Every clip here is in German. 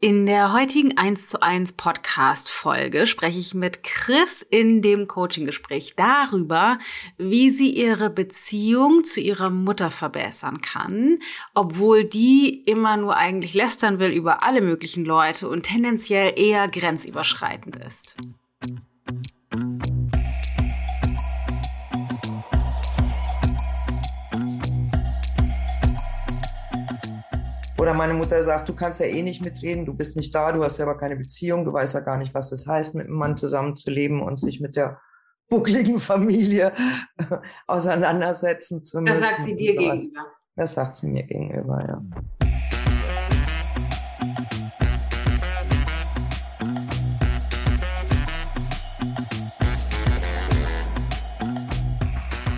In der heutigen 1 zu 1 Podcast Folge spreche ich mit Chris in dem Coaching Gespräch darüber, wie sie ihre Beziehung zu ihrer Mutter verbessern kann, obwohl die immer nur eigentlich lästern will über alle möglichen Leute und tendenziell eher grenzüberschreitend ist. Oder meine Mutter sagt, du kannst ja eh nicht mitreden, du bist nicht da, du hast selber keine Beziehung, du weißt ja gar nicht, was das heißt, mit einem Mann zusammenzuleben und sich mit der buckligen Familie auseinandersetzen zu müssen. Das sagt sie dir gegenüber. Das sagt sie mir gegenüber, ja.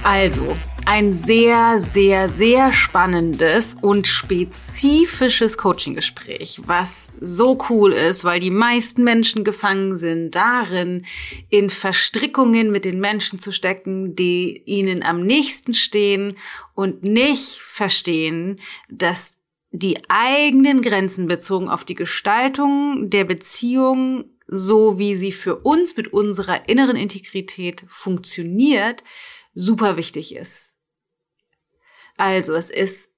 Also, ein sehr, sehr, sehr spannendes und spezifisches Coaching-Gespräch, was so cool ist, weil die meisten Menschen gefangen sind darin, in Verstrickungen mit den Menschen zu stecken, die ihnen am nächsten stehen und nicht verstehen, dass die eigenen Grenzen bezogen auf die Gestaltung der Beziehung so wie sie für uns mit unserer inneren Integrität funktioniert, super wichtig ist. Also es ist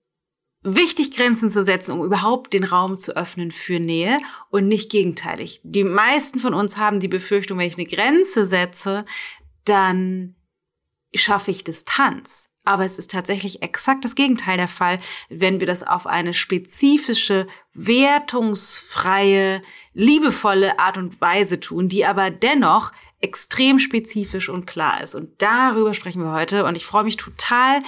wichtig, Grenzen zu setzen, um überhaupt den Raum zu öffnen für Nähe und nicht gegenteilig. Die meisten von uns haben die Befürchtung, wenn ich eine Grenze setze, dann schaffe ich Distanz. Aber es ist tatsächlich exakt das Gegenteil der Fall, wenn wir das auf eine spezifische, wertungsfreie, liebevolle Art und Weise tun, die aber dennoch extrem spezifisch und klar ist. Und darüber sprechen wir heute. Und ich freue mich total,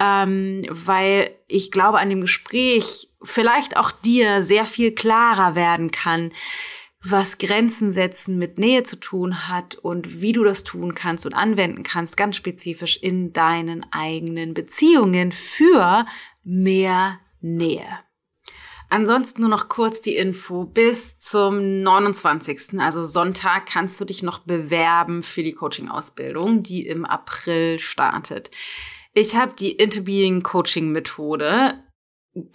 ähm, weil ich glaube, an dem Gespräch vielleicht auch dir sehr viel klarer werden kann, was Grenzen setzen mit Nähe zu tun hat und wie du das tun kannst und anwenden kannst, ganz spezifisch in deinen eigenen Beziehungen für mehr Nähe. Ansonsten nur noch kurz die Info. Bis zum 29., also Sonntag, kannst du dich noch bewerben für die Coaching-Ausbildung, die im April startet. Ich habe die Interbeing Coaching Methode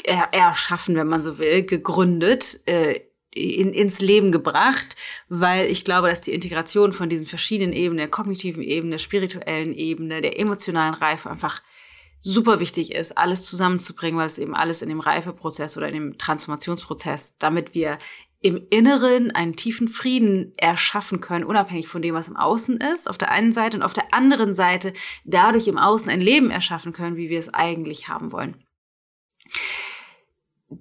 erschaffen, wenn man so will, gegründet, äh, in, ins Leben gebracht, weil ich glaube, dass die Integration von diesen verschiedenen Ebenen, der kognitiven Ebene, der spirituellen Ebene, der emotionalen Reife einfach super wichtig ist, alles zusammenzubringen, weil es eben alles in dem Reifeprozess oder in dem Transformationsprozess, damit wir im Inneren einen tiefen Frieden erschaffen können, unabhängig von dem, was im Außen ist, auf der einen Seite und auf der anderen Seite dadurch im Außen ein Leben erschaffen können, wie wir es eigentlich haben wollen.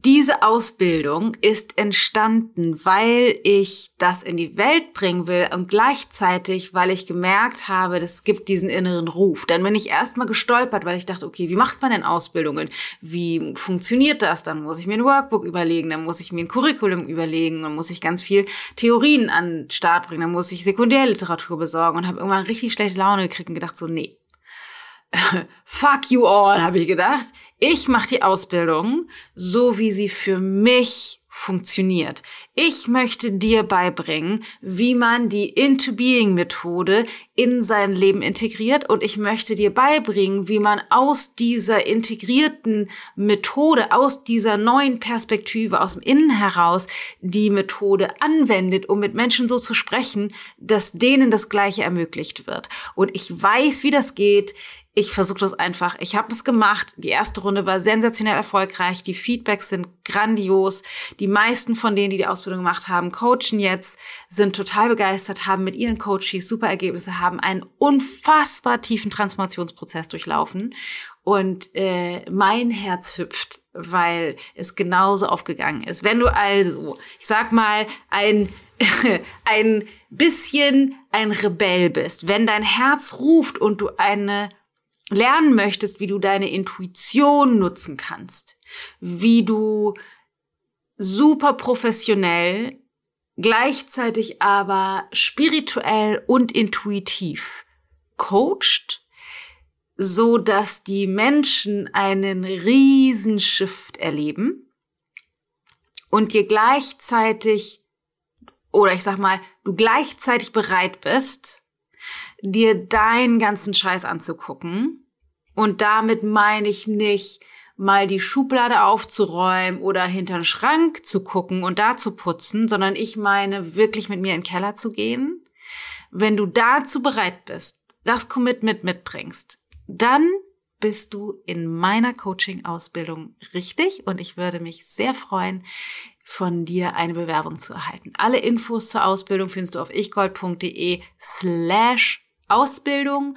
Diese Ausbildung ist entstanden, weil ich das in die Welt bringen will und gleichzeitig, weil ich gemerkt habe, es gibt diesen inneren Ruf. Dann bin ich erstmal gestolpert, weil ich dachte, okay, wie macht man denn Ausbildungen? Wie funktioniert das? Dann muss ich mir ein Workbook überlegen, dann muss ich mir ein Curriculum überlegen, dann muss ich ganz viel Theorien an den Start bringen, dann muss ich Sekundärliteratur besorgen und habe irgendwann richtig schlechte Laune gekriegt und gedacht so, nee, fuck you all, habe ich gedacht. Ich mache die Ausbildung so, wie sie für mich funktioniert. Ich möchte dir beibringen, wie man die Into Being Methode in sein Leben integriert und ich möchte dir beibringen, wie man aus dieser integrierten Methode, aus dieser neuen Perspektive, aus dem Innen heraus die Methode anwendet, um mit Menschen so zu sprechen, dass denen das Gleiche ermöglicht wird. Und ich weiß, wie das geht. Ich versuche das einfach. Ich habe das gemacht. Die erste Runde war sensationell erfolgreich. Die Feedbacks sind grandios. Die meisten von denen, die die Ausbildung gemacht haben, coachen jetzt, sind total begeistert, haben mit ihren Coaches super Ergebnisse, haben einen unfassbar tiefen Transformationsprozess durchlaufen. Und äh, mein Herz hüpft, weil es genauso aufgegangen ist. Wenn du also, ich sag mal, ein ein bisschen ein Rebell bist, wenn dein Herz ruft und du eine lernen möchtest, wie du deine Intuition nutzen kannst, wie du super professionell, gleichzeitig aber spirituell und intuitiv coacht, so dass die Menschen einen riesen Shift erleben und dir gleichzeitig oder ich sag mal, du gleichzeitig bereit bist, dir deinen ganzen Scheiß anzugucken und damit meine ich nicht mal die Schublade aufzuräumen oder hinter den Schrank zu gucken und da zu putzen, sondern ich meine wirklich mit mir in den Keller zu gehen. Wenn du dazu bereit bist, das Commitment mitbringst, dann bist du in meiner Coaching-Ausbildung richtig und ich würde mich sehr freuen, von dir eine Bewerbung zu erhalten. Alle Infos zur Ausbildung findest du auf ichgold.de slash Ausbildung.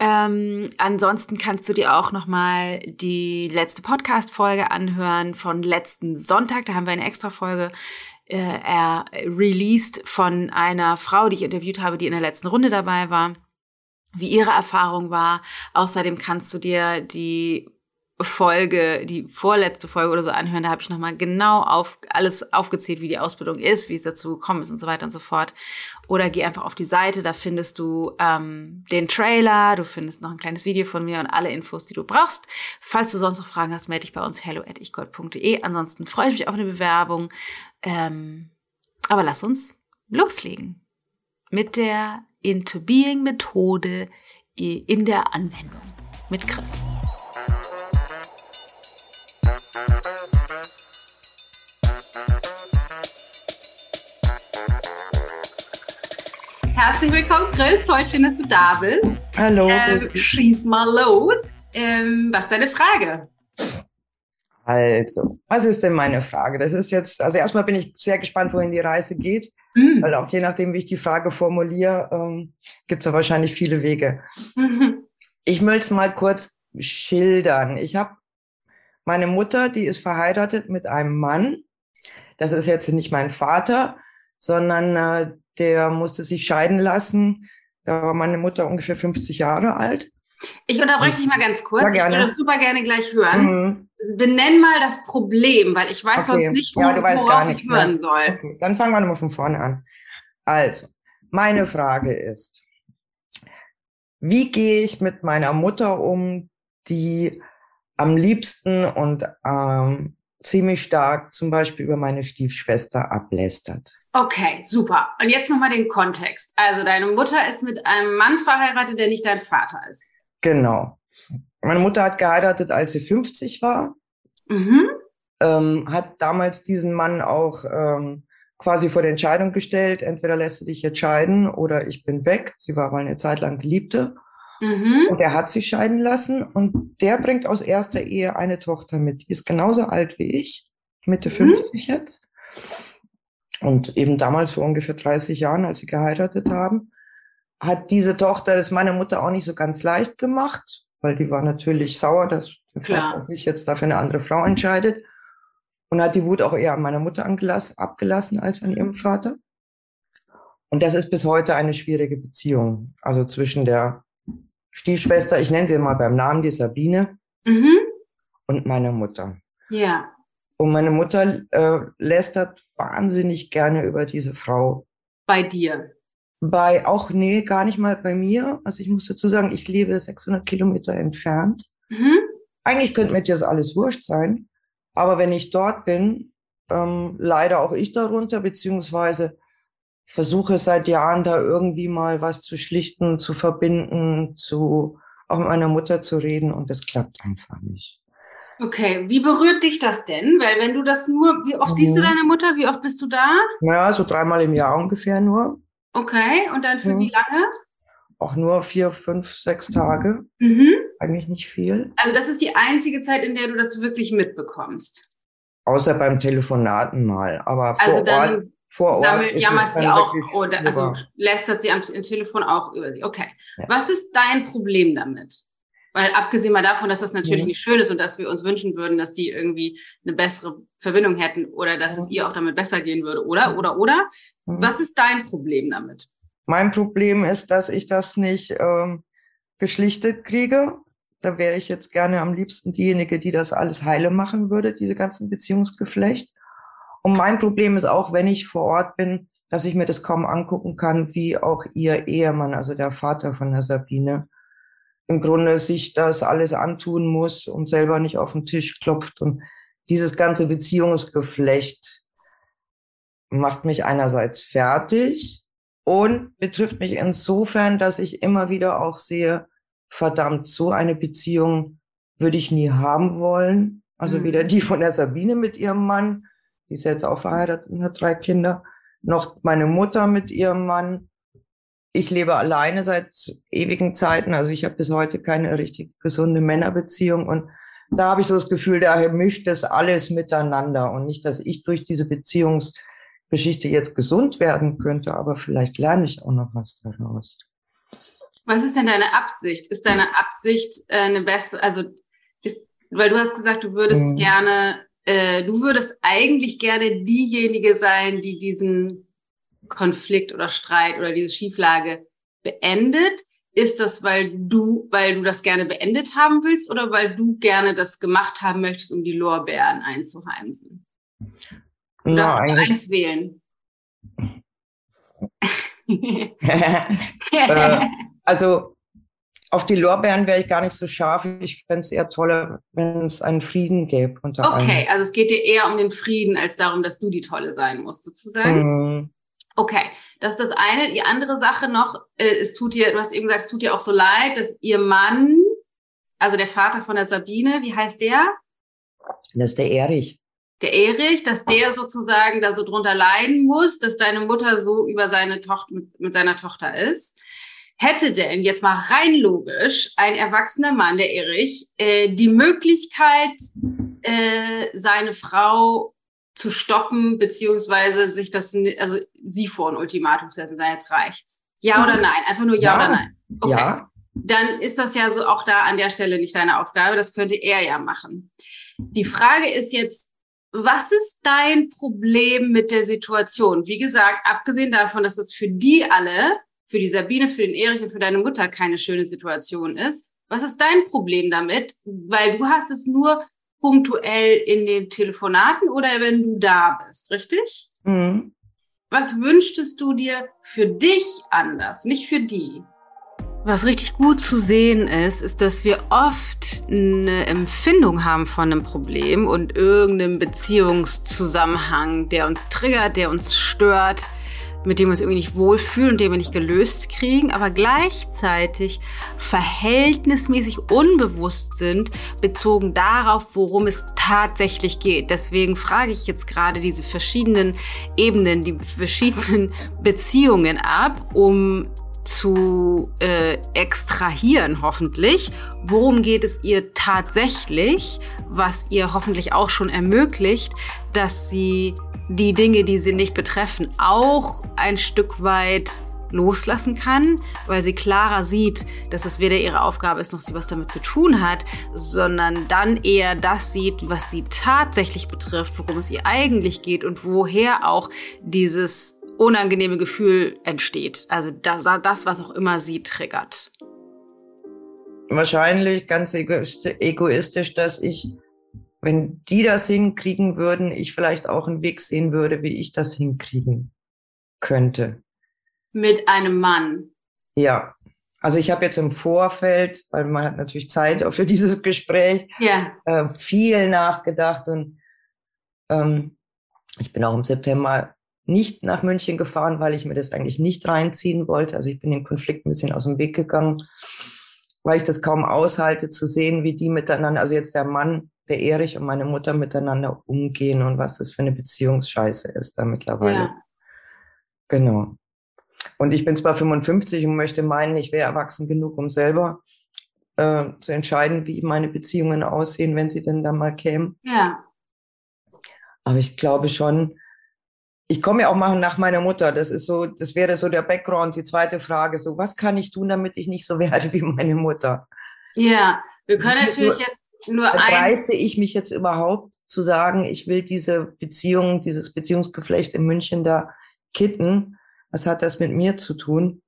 Ähm, ansonsten kannst du dir auch nochmal die letzte Podcast-Folge anhören von letzten Sonntag. Da haben wir eine extra Folge äh, er released von einer Frau, die ich interviewt habe, die in der letzten Runde dabei war, wie ihre Erfahrung war. Außerdem kannst du dir die Folge, die vorletzte Folge oder so anhören. Da habe ich nochmal genau auf alles aufgezählt, wie die Ausbildung ist, wie es dazu gekommen ist und so weiter und so fort. Oder geh einfach auf die Seite, da findest du ähm, den Trailer, du findest noch ein kleines Video von mir und alle Infos, die du brauchst. Falls du sonst noch Fragen hast, melde dich bei uns hello at ichgold.de. Ansonsten freue ich mich auf eine Bewerbung. Ähm, aber lass uns loslegen mit der Into Being Methode in der Anwendung mit Chris. Herzlich willkommen, Chris. Voll schön, dass du da bist. Hallo. Ähm, schieß mal los. Ähm, was ist deine Frage? Also, was ist denn meine Frage? Das ist jetzt, also erstmal bin ich sehr gespannt, wohin die Reise geht, mhm. weil auch je nachdem, wie ich die Frage formuliere, ähm, gibt es ja wahrscheinlich viele Wege. Mhm. Ich möchte es mal kurz schildern. Ich habe meine Mutter, die ist verheiratet mit einem Mann. Das ist jetzt nicht mein Vater, sondern äh, der musste sich scheiden lassen. Da war meine Mutter ungefähr 50 Jahre alt. Ich unterbreche dich mal ganz kurz. Ja, gerne. Ich würde super gerne gleich hören. Mhm. Benenn mal das Problem, weil ich weiß okay. sonst nicht, wo, ja, du weißt worauf nichts, ich hören ne? soll. Okay. Dann fangen wir nochmal von vorne an. Also, meine Frage ist, wie gehe ich mit meiner Mutter um, die am liebsten und ähm, ziemlich stark zum Beispiel über meine Stiefschwester ablästert? Okay, super. Und jetzt nochmal den Kontext. Also deine Mutter ist mit einem Mann verheiratet, der nicht dein Vater ist. Genau. Meine Mutter hat geheiratet, als sie 50 war. Mhm. Ähm, hat damals diesen Mann auch ähm, quasi vor der Entscheidung gestellt, entweder lässt du dich jetzt scheiden oder ich bin weg. Sie war mal eine Zeit lang Geliebte. Mhm. Und er hat sich scheiden lassen und der bringt aus erster Ehe eine Tochter mit. Die ist genauso alt wie ich, Mitte mhm. 50 jetzt. Und eben damals vor ungefähr 30 Jahren, als sie geheiratet haben, hat diese Tochter das meiner Mutter auch nicht so ganz leicht gemacht, weil die war natürlich sauer, dass Vater sich jetzt dafür eine andere Frau entscheidet. Und hat die Wut auch eher an meiner Mutter abgelassen als an ihrem Vater. Und das ist bis heute eine schwierige Beziehung. Also zwischen der Stiefschwester, ich nenne sie mal beim Namen, die Sabine, mhm. und meiner Mutter. Ja. Und meine Mutter äh, lästert wahnsinnig gerne über diese Frau. Bei dir? Bei, auch, nee, gar nicht mal bei mir. Also ich muss dazu sagen, ich lebe 600 Kilometer entfernt. Mhm. Eigentlich könnte mir das alles wurscht sein. Aber wenn ich dort bin, ähm, leider auch ich darunter, beziehungsweise versuche seit Jahren da irgendwie mal was zu schlichten, zu verbinden, zu auch mit meiner Mutter zu reden und das klappt einfach nicht. Okay, wie berührt dich das denn? Weil wenn du das nur, wie oft mhm. siehst du mhm. deine Mutter? Wie oft bist du da? Ja, so dreimal im Jahr ungefähr nur. Okay, und dann für mhm. wie lange? Auch nur vier, fünf, sechs Tage. Mhm. Eigentlich nicht viel. Also das ist die einzige Zeit, in der du das wirklich mitbekommst. Außer beim Telefonaten mal. Aber vor also dann, Ort, vor Ort dann jammert sie auch oder also lästert sie am Telefon auch über sie. Okay. Ja. Was ist dein Problem damit? Weil abgesehen mal davon, dass das natürlich mhm. nicht schön ist und dass wir uns wünschen würden, dass die irgendwie eine bessere Verbindung hätten oder dass mhm. es ihr auch damit besser gehen würde, oder? Oder, oder? Mhm. Was ist dein Problem damit? Mein Problem ist, dass ich das nicht ähm, geschlichtet kriege. Da wäre ich jetzt gerne am liebsten diejenige, die das alles heile machen würde, diese ganzen Beziehungsgeflecht. Und mein Problem ist auch, wenn ich vor Ort bin, dass ich mir das kaum angucken kann, wie auch ihr Ehemann, also der Vater von der Sabine, im Grunde sich das alles antun muss und selber nicht auf den Tisch klopft. Und dieses ganze Beziehungsgeflecht macht mich einerseits fertig und betrifft mich insofern, dass ich immer wieder auch sehe, verdammt, so eine Beziehung würde ich nie haben wollen. Also mhm. weder die von der Sabine mit ihrem Mann, die ist jetzt auch verheiratet und hat drei Kinder, noch meine Mutter mit ihrem Mann. Ich lebe alleine seit ewigen Zeiten. Also ich habe bis heute keine richtig gesunde Männerbeziehung. Und da habe ich so das Gefühl, daher mischt das alles miteinander. Und nicht, dass ich durch diese Beziehungsgeschichte jetzt gesund werden könnte, aber vielleicht lerne ich auch noch was daraus. Was ist denn deine Absicht? Ist deine Absicht äh, eine bessere, also ist, weil du hast gesagt, du würdest mhm. gerne, äh, du würdest eigentlich gerne diejenige sein, die diesen Konflikt oder Streit oder diese Schieflage beendet. Ist das, weil du, weil du das gerne beendet haben willst oder weil du gerne das gemacht haben möchtest, um die Lorbeeren einzuheimsen? Du Na, darfst eins wählen. äh, also auf die Lorbeeren wäre ich gar nicht so scharf. Ich fände es eher toller, wenn es einen Frieden gäbe. Okay, allen. also es geht dir eher um den Frieden, als darum, dass du die Tolle sein musst, sozusagen. Mm. Okay, das ist das eine. Die andere Sache noch, äh, es tut dir, du hast eben gesagt, es tut dir auch so leid, dass ihr Mann, also der Vater von der Sabine, wie heißt der? Das ist der Erich. Der Erich, dass der sozusagen da so drunter leiden muss, dass deine Mutter so über seine Tochter mit, mit seiner Tochter ist. Hätte denn jetzt mal rein logisch ein erwachsener Mann, der Erich, äh, die Möglichkeit, äh, seine Frau zu stoppen, beziehungsweise sich das, also sie vor ein Ultimatum setzen, sei jetzt reicht's. Ja oder nein? Einfach nur ja, ja. oder nein. Okay. Ja. Dann ist das ja so auch da an der Stelle nicht deine Aufgabe. Das könnte er ja machen. Die Frage ist jetzt, was ist dein Problem mit der Situation? Wie gesagt, abgesehen davon, dass es für die alle für die Sabine, für den Erich und für deine Mutter keine schöne Situation ist. Was ist dein Problem damit? Weil du hast es nur punktuell in den Telefonaten oder wenn du da bist, richtig? Mhm. Was wünschtest du dir für dich anders, nicht für die? Was richtig gut zu sehen ist, ist, dass wir oft eine Empfindung haben von einem Problem und irgendeinem Beziehungszusammenhang, der uns triggert, der uns stört, mit dem wir uns irgendwie nicht wohlfühlen und den wir nicht gelöst kriegen, aber gleichzeitig verhältnismäßig unbewusst sind, bezogen darauf, worum es tatsächlich geht. Deswegen frage ich jetzt gerade diese verschiedenen Ebenen, die verschiedenen Beziehungen ab, um zu äh, extrahieren, hoffentlich. Worum geht es ihr tatsächlich, was ihr hoffentlich auch schon ermöglicht, dass sie die Dinge, die sie nicht betreffen, auch ein Stück weit loslassen kann, weil sie klarer sieht, dass es weder ihre Aufgabe ist, noch sie was damit zu tun hat, sondern dann eher das sieht, was sie tatsächlich betrifft, worum es ihr eigentlich geht und woher auch dieses unangenehme Gefühl entsteht. Also das, das was auch immer sie triggert. Wahrscheinlich ganz egoistisch, dass ich wenn die das hinkriegen würden, ich vielleicht auch einen Weg sehen würde, wie ich das hinkriegen könnte. Mit einem Mann. Ja. Also ich habe jetzt im Vorfeld, weil man hat natürlich Zeit auch für dieses Gespräch, ja. äh, viel nachgedacht und ähm, ich bin auch im September nicht nach München gefahren, weil ich mir das eigentlich nicht reinziehen wollte. Also ich bin den Konflikt ein bisschen aus dem Weg gegangen, weil ich das kaum aushalte zu sehen, wie die miteinander, also jetzt der Mann der Erich und meine Mutter miteinander umgehen und was das für eine Beziehungsscheiße ist da mittlerweile. Ja. Genau. Und ich bin zwar 55 und möchte meinen, ich wäre erwachsen genug, um selber äh, zu entscheiden, wie meine Beziehungen aussehen, wenn sie denn da mal kämen. Ja. Aber ich glaube schon, ich komme ja auch mal nach meiner Mutter. Das ist so, das wäre so der Background, die zweite Frage. So, was kann ich tun, damit ich nicht so werde wie meine Mutter? Ja, wir können natürlich jetzt nur. Dreiste ich mich jetzt überhaupt zu sagen, ich will diese Beziehung, dieses Beziehungsgeflecht in München da kitten? Was hat das mit mir zu tun?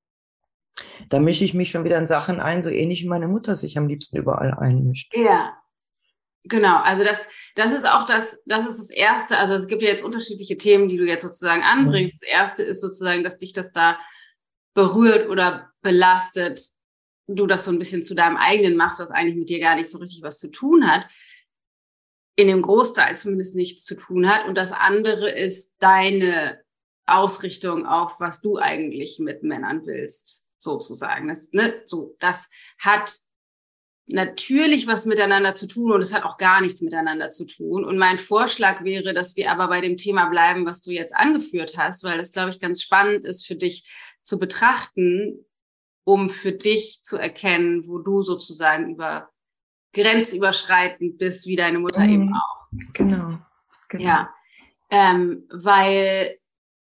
Da mische ich mich schon wieder in Sachen ein, so ähnlich wie meine Mutter sich am liebsten überall einmischt. Ja. Genau, also das, das ist auch das, das ist das Erste. Also es gibt ja jetzt unterschiedliche Themen, die du jetzt sozusagen anbringst. Mhm. Das Erste ist sozusagen, dass dich das da berührt oder belastet, du das so ein bisschen zu deinem eigenen machst, was eigentlich mit dir gar nicht so richtig was zu tun hat, in dem Großteil zumindest nichts zu tun hat. Und das andere ist deine Ausrichtung auf, was du eigentlich mit Männern willst, sozusagen. Das, ne, so, das hat natürlich was miteinander zu tun und es hat auch gar nichts miteinander zu tun. Und mein Vorschlag wäre, dass wir aber bei dem Thema bleiben, was du jetzt angeführt hast, weil das, glaube ich, ganz spannend ist für dich zu betrachten, um für dich zu erkennen, wo du sozusagen über grenzüberschreitend bist, wie deine Mutter mhm. eben auch. Genau. genau. Ja, ähm, weil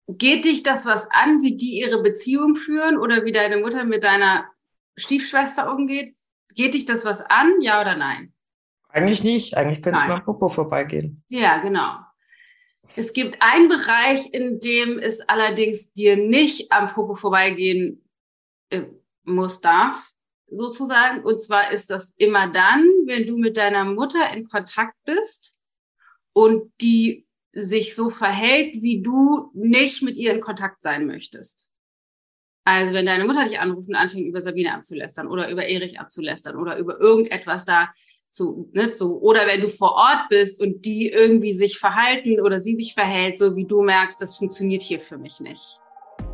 geht dich das was an, wie die ihre Beziehung führen oder wie deine Mutter mit deiner Stiefschwester umgeht? Geht dich das was an, ja oder nein? Eigentlich nicht. Eigentlich könnte es mal am Popo vorbeigehen. Ja, genau. Es gibt einen Bereich, in dem es allerdings dir nicht am Popo vorbeigehen äh, muss, darf, sozusagen. Und zwar ist das immer dann, wenn du mit deiner Mutter in Kontakt bist und die sich so verhält, wie du nicht mit ihr in Kontakt sein möchtest. Also wenn deine Mutter dich anruft und anfängt, über Sabine abzulästern oder über Erich abzulästern oder über irgendetwas da zu, ne, so, oder wenn du vor Ort bist und die irgendwie sich verhalten oder sie sich verhält, so wie du merkst, das funktioniert hier für mich nicht.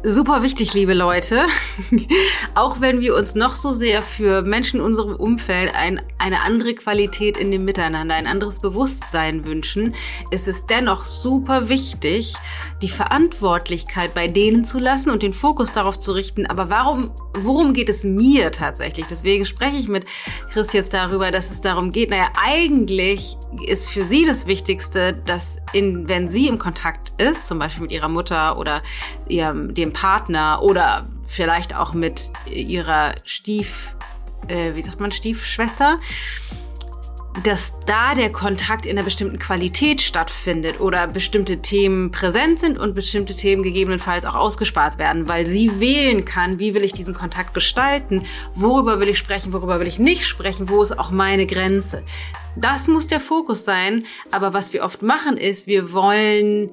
Super wichtig, liebe Leute. Auch wenn wir uns noch so sehr für Menschen in unserem Umfeld ein, eine andere Qualität in dem Miteinander, ein anderes Bewusstsein wünschen, ist es dennoch super wichtig, die Verantwortlichkeit bei denen zu lassen und den Fokus darauf zu richten. Aber warum, worum geht es mir tatsächlich? Deswegen spreche ich mit Chris jetzt darüber, dass es darum geht. Naja, eigentlich ist für sie das Wichtigste, dass in, wenn sie im Kontakt ist, zum Beispiel mit ihrer Mutter oder ihrem, dem Partner oder vielleicht auch mit ihrer Stief, äh, wie sagt man, Stiefschwester, dass da der Kontakt in einer bestimmten Qualität stattfindet oder bestimmte Themen präsent sind und bestimmte Themen gegebenenfalls auch ausgespart werden, weil sie wählen kann, wie will ich diesen Kontakt gestalten, worüber will ich sprechen, worüber will ich nicht sprechen, wo ist auch meine Grenze. Das muss der Fokus sein, aber was wir oft machen ist, wir wollen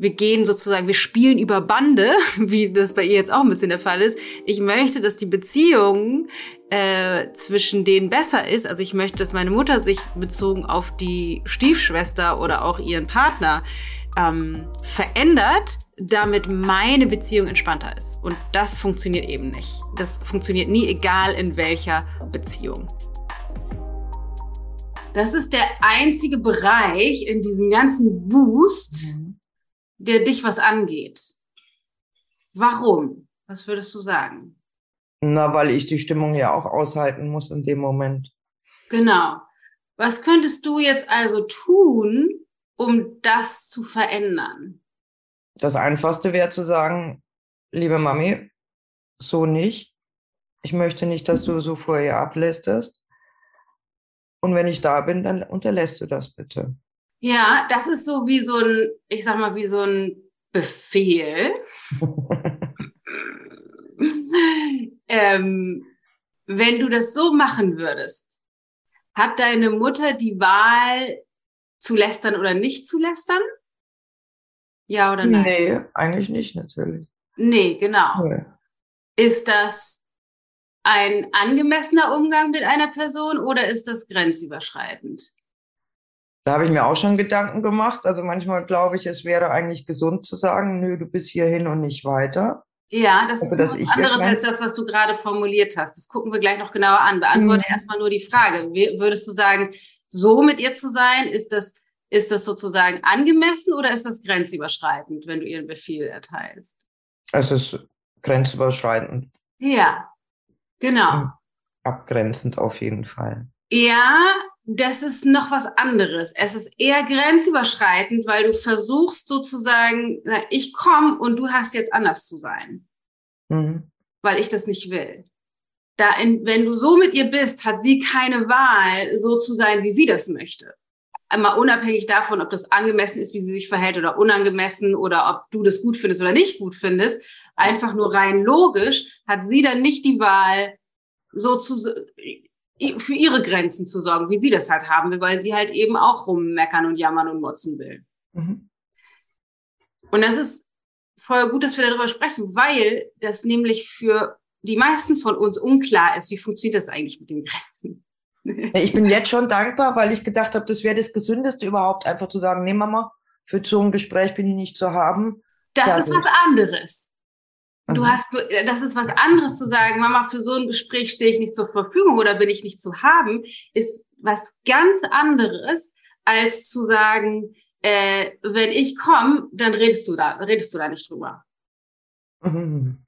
wir gehen sozusagen, wir spielen über Bande, wie das bei ihr jetzt auch ein bisschen der Fall ist. Ich möchte, dass die Beziehung äh, zwischen denen besser ist. Also ich möchte, dass meine Mutter sich bezogen auf die Stiefschwester oder auch ihren Partner ähm, verändert, damit meine Beziehung entspannter ist. Und das funktioniert eben nicht. Das funktioniert nie, egal in welcher Beziehung. Das ist der einzige Bereich in diesem ganzen Wust, mhm der dich was angeht. Warum? Was würdest du sagen? Na, weil ich die Stimmung ja auch aushalten muss in dem Moment. Genau. Was könntest du jetzt also tun, um das zu verändern? Das Einfachste wäre zu sagen, liebe Mami, so nicht. Ich möchte nicht, dass du so vor ihr ablästest. Und wenn ich da bin, dann unterlässt du das bitte. Ja, das ist so wie so ein, ich sag mal, wie so ein Befehl. ähm, wenn du das so machen würdest, hat deine Mutter die Wahl zu lästern oder nicht zu lästern? Ja oder nein? Nee, eigentlich nicht, natürlich. Nee, genau. Nee. Ist das ein angemessener Umgang mit einer Person oder ist das grenzüberschreitend? Da habe ich mir auch schon Gedanken gemacht. Also manchmal glaube ich, es wäre eigentlich gesund zu sagen, nö, du bist hierhin und nicht weiter. Ja, das also, ist was anderes als das, was du gerade formuliert hast. Das gucken wir gleich noch genauer an. Beantworte mhm. erstmal nur die Frage. Würdest du sagen, so mit ihr zu sein, ist das, ist das sozusagen angemessen oder ist das grenzüberschreitend, wenn du ihren Befehl erteilst? Es ist grenzüberschreitend. Ja, genau. Abgrenzend auf jeden Fall. Ja, das ist noch was anderes. Es ist eher grenzüberschreitend, weil du versuchst sozusagen, ich komme und du hast jetzt anders zu sein, mhm. weil ich das nicht will. Da in, wenn du so mit ihr bist, hat sie keine Wahl, so zu sein, wie sie das möchte. Einmal unabhängig davon, ob das angemessen ist, wie sie sich verhält oder unangemessen oder ob du das gut findest oder nicht gut findest. Einfach nur rein logisch hat sie dann nicht die Wahl, so zu, für ihre Grenzen zu sorgen, wie sie das halt haben will, weil sie halt eben auch rummeckern und jammern und motzen will. Mhm. Und das ist voll gut, dass wir darüber sprechen, weil das nämlich für die meisten von uns unklar ist, wie funktioniert das eigentlich mit den Grenzen. Ich bin jetzt schon dankbar, weil ich gedacht habe, das wäre das Gesündeste überhaupt, einfach zu sagen, nee Mama, für so ein Gespräch bin ich nicht zu haben. Das Fertig. ist was anderes. Du hast, das ist was anderes zu sagen, Mama, für so ein Gespräch stehe ich nicht zur Verfügung oder bin ich nicht zu haben, ist was ganz anderes, als zu sagen, äh, wenn ich komme, dann redest du da, redest du da nicht drüber. Mhm.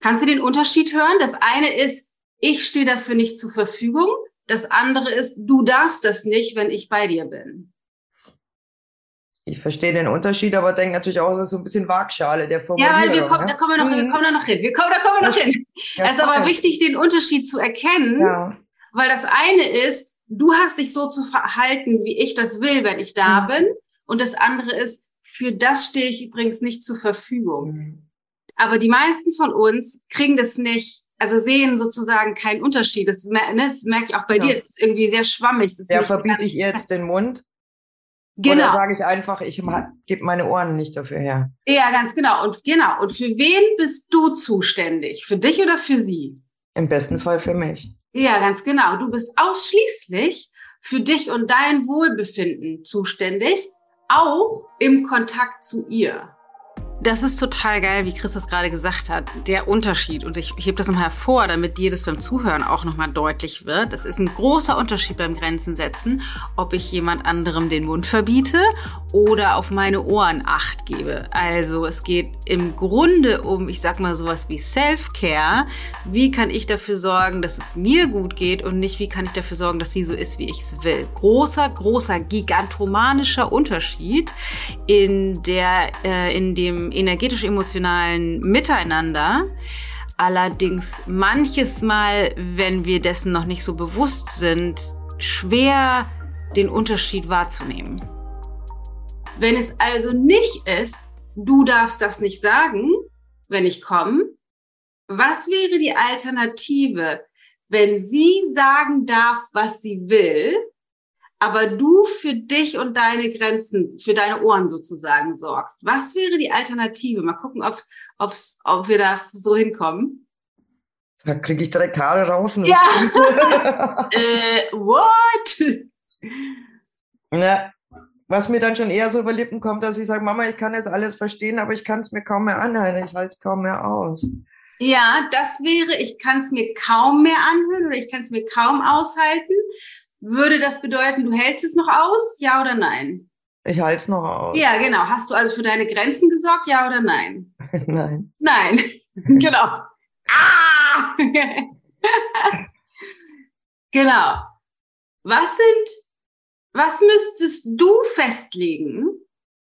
Kannst du den Unterschied hören? Das eine ist, ich stehe dafür nicht zur Verfügung. Das andere ist, du darfst das nicht, wenn ich bei dir bin. Ich verstehe den Unterschied, aber denke natürlich auch, es ist so ein bisschen Waagschale der Formulierung. Ja, weil wir kommen, ne? da kommen wir noch, mhm. wir kommen da noch hin. Wir kommen, da kommen wir noch hin. Es ist aber wichtig, den Unterschied zu erkennen, ja. weil das eine ist, du hast dich so zu verhalten, wie ich das will, wenn ich da mhm. bin. Und das andere ist, für das stehe ich übrigens nicht zur Verfügung. Mhm. Aber die meisten von uns kriegen das nicht, also sehen sozusagen keinen Unterschied. Das, ne, das merke ich auch bei ja. dir, das ist irgendwie sehr schwammig. ja, verbiete ich ihr jetzt den Mund? Genau. Oder sage ich einfach, ich gebe meine Ohren nicht dafür her. Ja, ganz genau. Und genau. Und für wen bist du zuständig? Für dich oder für sie? Im besten Fall für mich. Ja, ganz genau. Du bist ausschließlich für dich und dein Wohlbefinden zuständig, auch im Kontakt zu ihr. Das ist total geil, wie Chris das gerade gesagt hat. Der Unterschied. Und ich hebe das nochmal hervor, damit dir das beim Zuhören auch nochmal deutlich wird. Das ist ein großer Unterschied beim Grenzen setzen, ob ich jemand anderem den Mund verbiete oder auf meine Ohren Acht gebe. Also es geht im Grunde um, ich sag mal sowas wie Self-Care. Wie kann ich dafür sorgen, dass es mir gut geht und nicht, wie kann ich dafür sorgen, dass sie so ist, wie ich es will. Großer, großer, gigantomanischer Unterschied in der, äh, in dem energetisch-emotionalen Miteinander. Allerdings manches Mal, wenn wir dessen noch nicht so bewusst sind, schwer den Unterschied wahrzunehmen. Wenn es also nicht ist, du darfst das nicht sagen, wenn ich komme, was wäre die Alternative, wenn sie sagen darf, was sie will, aber du für dich und deine Grenzen, für deine Ohren sozusagen sorgst. Was wäre die Alternative? Mal gucken, ob, ob's, ob wir da so hinkommen. Da kriege ich direkt Haare rauf. Ja. äh, what? Na, was mir dann schon eher so über Lippen kommt, dass ich sage, Mama, ich kann das alles verstehen, aber ich kann es mir kaum mehr anhören. Ich halte es kaum mehr aus. Ja, das wäre, ich kann es mir kaum mehr anhören oder ich kann es mir kaum aushalten. Würde das bedeuten, du hältst es noch aus? Ja oder nein? Ich halte es noch aus. Ja, genau. Hast du also für deine Grenzen gesorgt? Ja oder nein? nein. Nein. genau. Ah! genau. Was sind, was müsstest du festlegen,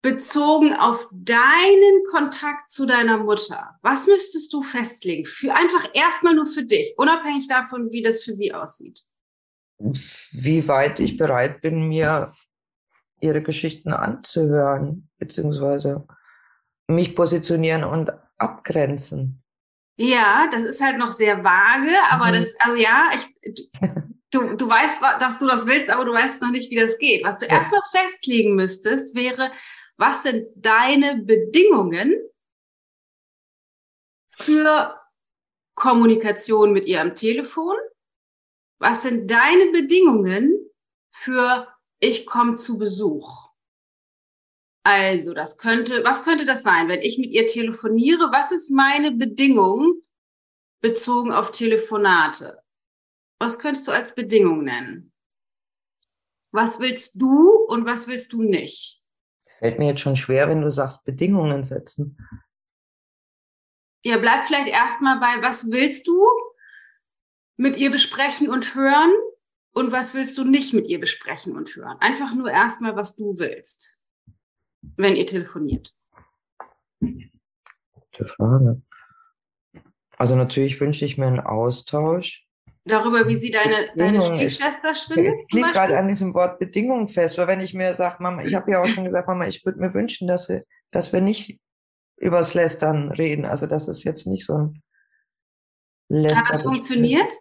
bezogen auf deinen Kontakt zu deiner Mutter? Was müsstest du festlegen? Für einfach erstmal nur für dich, unabhängig davon, wie das für sie aussieht wie weit ich bereit bin, mir ihre Geschichten anzuhören, beziehungsweise mich positionieren und abgrenzen. Ja, das ist halt noch sehr vage, aber mhm. das, also ja, ich, du, du weißt, dass du das willst, aber du weißt noch nicht, wie das geht. Was du ja. erstmal festlegen müsstest, wäre, was sind deine Bedingungen für Kommunikation mit ihr am Telefon? Was sind deine Bedingungen für ich komme zu Besuch? Also, das könnte, was könnte das sein, wenn ich mit ihr telefoniere? Was ist meine Bedingung bezogen auf Telefonate? Was könntest du als Bedingung nennen? Was willst du und was willst du nicht? Fällt mir jetzt schon schwer, wenn du sagst, Bedingungen setzen. Ja, bleib vielleicht erstmal bei, was willst du mit ihr besprechen und hören und was willst du nicht mit ihr besprechen und hören? Einfach nur erstmal, was du willst, wenn ihr telefoniert. Gute Frage. Also natürlich wünsche ich mir einen Austausch. Darüber, wie sie deine, deine Stiefschwester findet? Ich liege gerade an diesem Wort Bedingungen fest, weil wenn ich mir sage, Mama, ich habe ja auch schon gesagt, Mama, ich würde mir wünschen, dass, wir, dass wir nicht übers Lästern reden. Also das ist jetzt nicht so ein Lästern. Hat das funktioniert?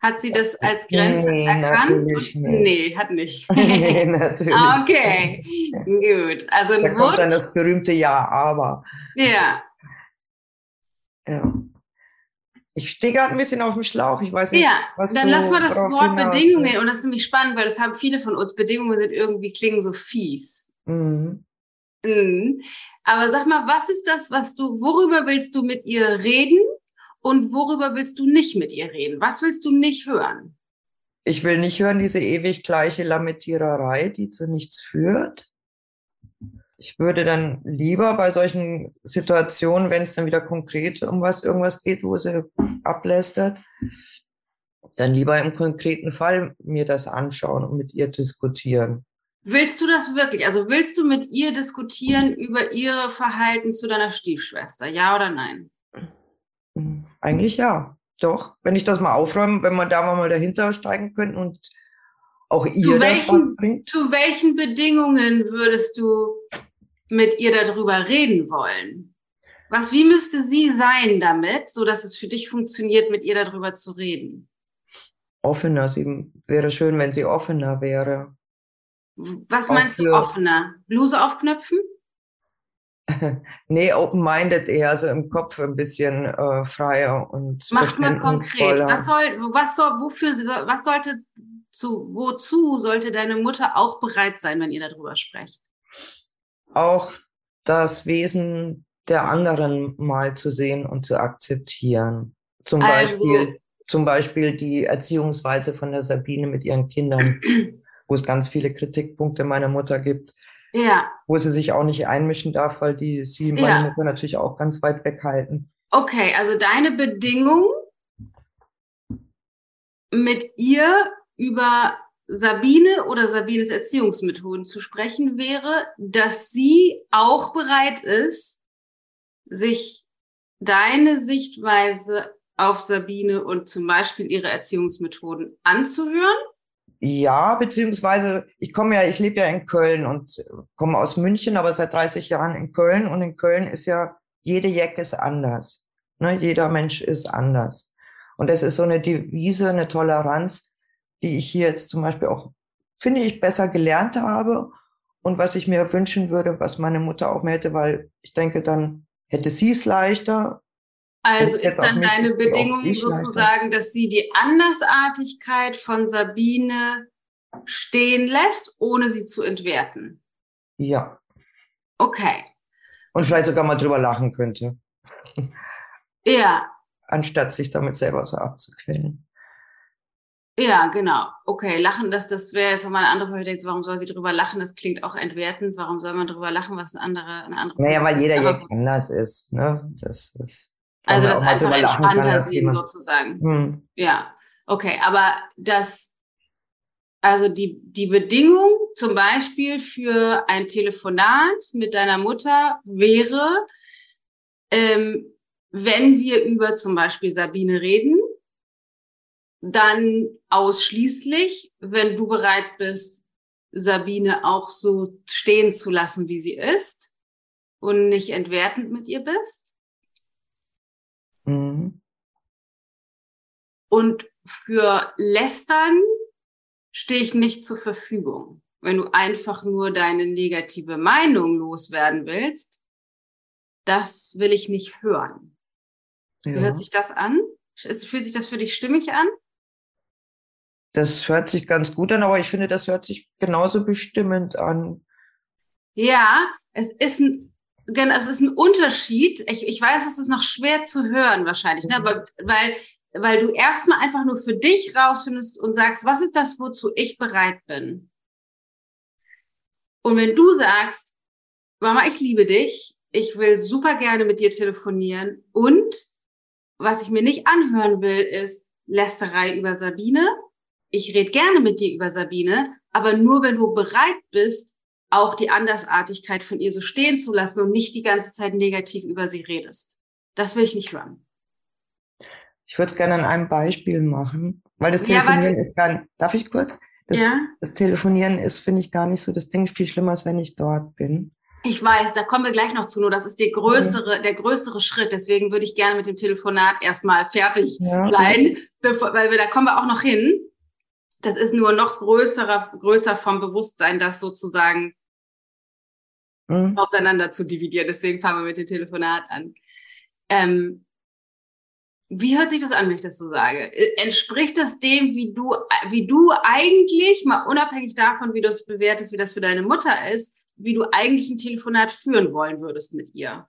Hat sie das als Grenze nee, erkannt? Nicht. Nee, hat nicht. nee, natürlich. Okay, gut. Also da kommt dann das berühmte Ja, aber. Ja. Ja. Ich stehe gerade ein bisschen auf dem Schlauch. Ich weiß nicht, ja, was dann lass mal das Wort Bedingungen. Und das ist nämlich spannend, weil das haben viele von uns. Bedingungen sind irgendwie klingen so fies. Mhm. Mhm. Aber sag mal, was ist das, was du, worüber willst du mit ihr reden und worüber willst du nicht mit ihr reden? Was willst du nicht hören? Ich will nicht hören diese ewig gleiche Lamentiererei, die zu nichts führt. Ich würde dann lieber bei solchen Situationen, wenn es dann wieder konkret um was irgendwas geht, wo sie ablästert, dann lieber im konkreten Fall mir das anschauen und mit ihr diskutieren. Willst du das wirklich? Also willst du mit ihr diskutieren über ihre Verhalten zu deiner Stiefschwester? Ja oder nein? Eigentlich ja. Doch. Wenn ich das mal aufräume, wenn wir da mal dahinter steigen könnten und auch ihr welchen, das was bringt. Zu welchen Bedingungen würdest du mit ihr darüber reden wollen? Was, wie müsste sie sein damit, so dass es für dich funktioniert, mit ihr darüber zu reden? Offener. Sie wäre schön, wenn sie offener wäre. Was meinst du offener? Bluse aufknöpfen? nee, open-minded eher, so im Kopf ein bisschen äh, freier und. Mach mal konkret. Was soll, was soll, wofür, was sollte, zu, wozu sollte deine Mutter auch bereit sein, wenn ihr darüber sprecht? Auch das Wesen der anderen mal zu sehen und zu akzeptieren. Zum also, Beispiel, zum Beispiel die Erziehungsweise von der Sabine mit ihren Kindern. wo es ganz viele Kritikpunkte meiner Mutter gibt. Ja. Wo sie sich auch nicht einmischen darf, weil die sie meine ja. Mutter natürlich auch ganz weit weghalten. Okay, also deine Bedingung mit ihr über Sabine oder Sabines Erziehungsmethoden zu sprechen wäre, dass sie auch bereit ist, sich deine Sichtweise auf Sabine und zum Beispiel ihre Erziehungsmethoden anzuhören ja, beziehungsweise ich komme ja, ich lebe ja in Köln und komme aus München, aber seit 30 Jahren in Köln. Und in Köln ist ja, jede Jack ist anders. Ne? Jeder Mensch ist anders. Und das ist so eine Devise, eine Toleranz, die ich hier jetzt zum Beispiel auch, finde ich, besser gelernt habe. Und was ich mir wünschen würde, was meine Mutter auch mehr hätte, weil ich denke, dann hätte sie es leichter also ist dann deine Bedingung sozusagen, dass sie die Andersartigkeit von Sabine stehen lässt, ohne sie zu entwerten? Ja. Okay. Und vielleicht sogar mal drüber lachen könnte. Ja. Anstatt sich damit selber so abzuquälen. Ja, genau. Okay, lachen, das, das wäre jetzt nochmal eine andere Frage. Warum soll sie drüber lachen? Das klingt auch entwertend. Warum soll man drüber lachen, was ein anderer, eine andere Naja, weil jeder ja anders ist. Ne? Das ist also das einfach entspannter sehen sozusagen. Hm. Ja, okay, aber das, also die, die Bedingung zum Beispiel für ein Telefonat mit deiner Mutter wäre, ähm, wenn wir über zum Beispiel Sabine reden, dann ausschließlich, wenn du bereit bist, Sabine auch so stehen zu lassen, wie sie ist und nicht entwertend mit ihr bist. Mhm. Und für Lästern stehe ich nicht zur Verfügung. Wenn du einfach nur deine negative Meinung loswerden willst, das will ich nicht hören. Ja. Wie hört sich das an? Fühlt sich das für dich stimmig an? Das hört sich ganz gut an, aber ich finde, das hört sich genauso bestimmend an. Ja, es ist ein Genau, es ist ein Unterschied. Ich, ich weiß, es ist noch schwer zu hören wahrscheinlich, ne? Mhm. Aber, weil, weil du erstmal einfach nur für dich rausfindest und sagst, was ist das, wozu ich bereit bin? Und wenn du sagst, Mama, ich liebe dich, ich will super gerne mit dir telefonieren und was ich mir nicht anhören will, ist Lästerei über Sabine. Ich rede gerne mit dir über Sabine, aber nur wenn du bereit bist, auch die Andersartigkeit von ihr so stehen zu lassen und nicht die ganze Zeit negativ über sie redest. Das will ich nicht hören. Ich würde es gerne an einem Beispiel machen, weil das Telefonieren ja, ist gar nicht, darf ich kurz? Das, ja? das Telefonieren ist, finde ich, gar nicht so das Ding, viel schlimmer, als wenn ich dort bin. Ich weiß, da kommen wir gleich noch zu, nur das ist der größere, der größere Schritt. Deswegen würde ich gerne mit dem Telefonat erstmal fertig ja, sein, bevor, weil wir, da kommen wir auch noch hin. Das ist nur noch größerer, größer vom Bewusstsein, das sozusagen mhm. auseinander zu dividieren. Deswegen fangen wir mit dem Telefonat an. Ähm, wie hört sich das an, wenn ich das so sage? Entspricht das dem, wie du, wie du eigentlich, mal unabhängig davon, wie du es bewertest, wie das für deine Mutter ist, wie du eigentlich ein Telefonat führen wollen würdest mit ihr.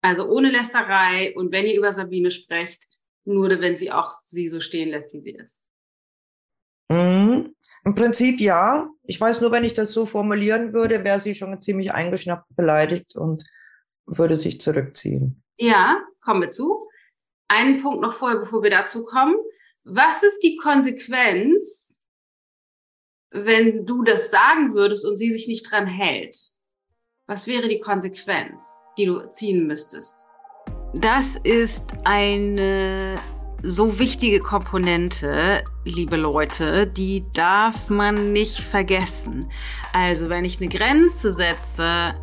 Also ohne Lästerei und wenn ihr über Sabine sprecht, nur wenn sie auch sie so stehen lässt, wie sie ist. Mhm. Im Prinzip ja. Ich weiß nur, wenn ich das so formulieren würde, wäre sie schon ziemlich eingeschnappt beleidigt und würde sich zurückziehen. Ja, kommen wir zu. Einen Punkt noch vorher, bevor wir dazu kommen. Was ist die Konsequenz, wenn du das sagen würdest und sie sich nicht dran hält? Was wäre die Konsequenz, die du ziehen müsstest? Das ist eine so wichtige Komponente, liebe Leute, die darf man nicht vergessen. Also wenn ich eine Grenze setze,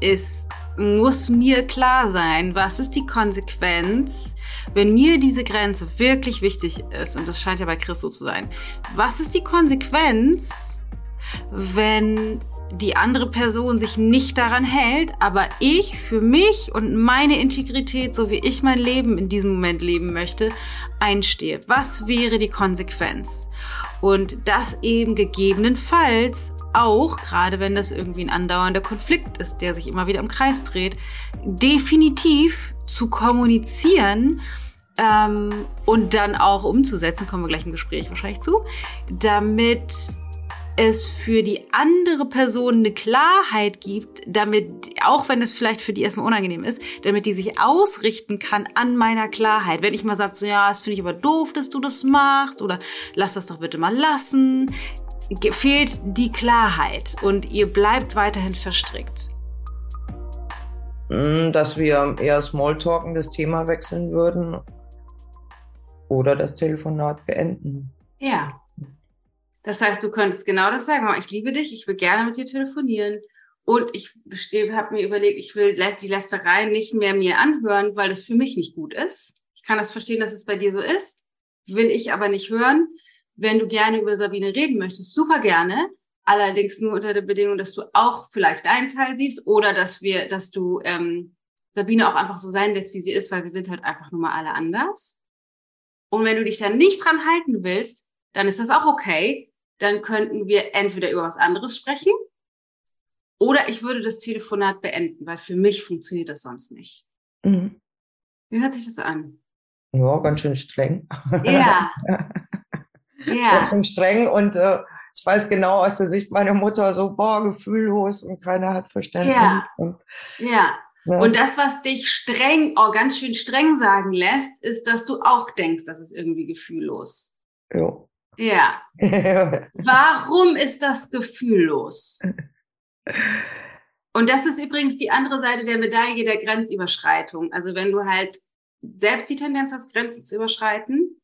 ist, muss mir klar sein, was ist die Konsequenz, wenn mir diese Grenze wirklich wichtig ist, und das scheint ja bei Chris so zu sein, was ist die Konsequenz, wenn die andere Person sich nicht daran hält, aber ich für mich und meine Integrität, so wie ich mein Leben in diesem Moment leben möchte, einstehe. Was wäre die Konsequenz? Und das eben gegebenenfalls auch, gerade wenn das irgendwie ein andauernder Konflikt ist, der sich immer wieder im Kreis dreht, definitiv zu kommunizieren ähm, und dann auch umzusetzen, kommen wir gleich im Gespräch wahrscheinlich zu, damit es für die andere Person eine Klarheit gibt, damit, auch wenn es vielleicht für die erstmal unangenehm ist, damit die sich ausrichten kann an meiner Klarheit. Wenn ich mal sage, so ja, das finde ich aber doof, dass du das machst oder lass das doch bitte mal lassen, fehlt die Klarheit und ihr bleibt weiterhin verstrickt. Hm, dass wir eher Smalltalken das Thema wechseln würden oder das Telefonat beenden. Ja, das heißt, du könntest genau das sagen. Ich liebe dich, ich will gerne mit dir telefonieren. Und ich habe mir überlegt, ich will die Lästerei nicht mehr mir anhören, weil das für mich nicht gut ist. Ich kann das verstehen, dass es bei dir so ist. Will ich aber nicht hören. Wenn du gerne über Sabine reden möchtest, super gerne. Allerdings nur unter der Bedingung, dass du auch vielleicht deinen Teil siehst oder dass wir, dass du ähm, Sabine auch einfach so sein lässt, wie sie ist, weil wir sind halt einfach nur mal alle anders. Und wenn du dich dann nicht dran halten willst, dann ist das auch okay dann könnten wir entweder über was anderes sprechen oder ich würde das Telefonat beenden, weil für mich funktioniert das sonst nicht. Mhm. Wie hört sich das an? Ja, ganz schön streng. Ja. ja. Ganz schön streng und äh, ich weiß genau aus der Sicht meiner Mutter so, boah, gefühllos und keiner hat Verständnis. Ja. Und, ja. ja. Und das, was dich streng, oh, ganz schön streng sagen lässt, ist, dass du auch denkst, das ist irgendwie gefühllos. Ja. Ja. Warum ist das gefühllos? Und das ist übrigens die andere Seite der Medaille der Grenzüberschreitung. Also wenn du halt selbst die Tendenz hast, Grenzen zu überschreiten,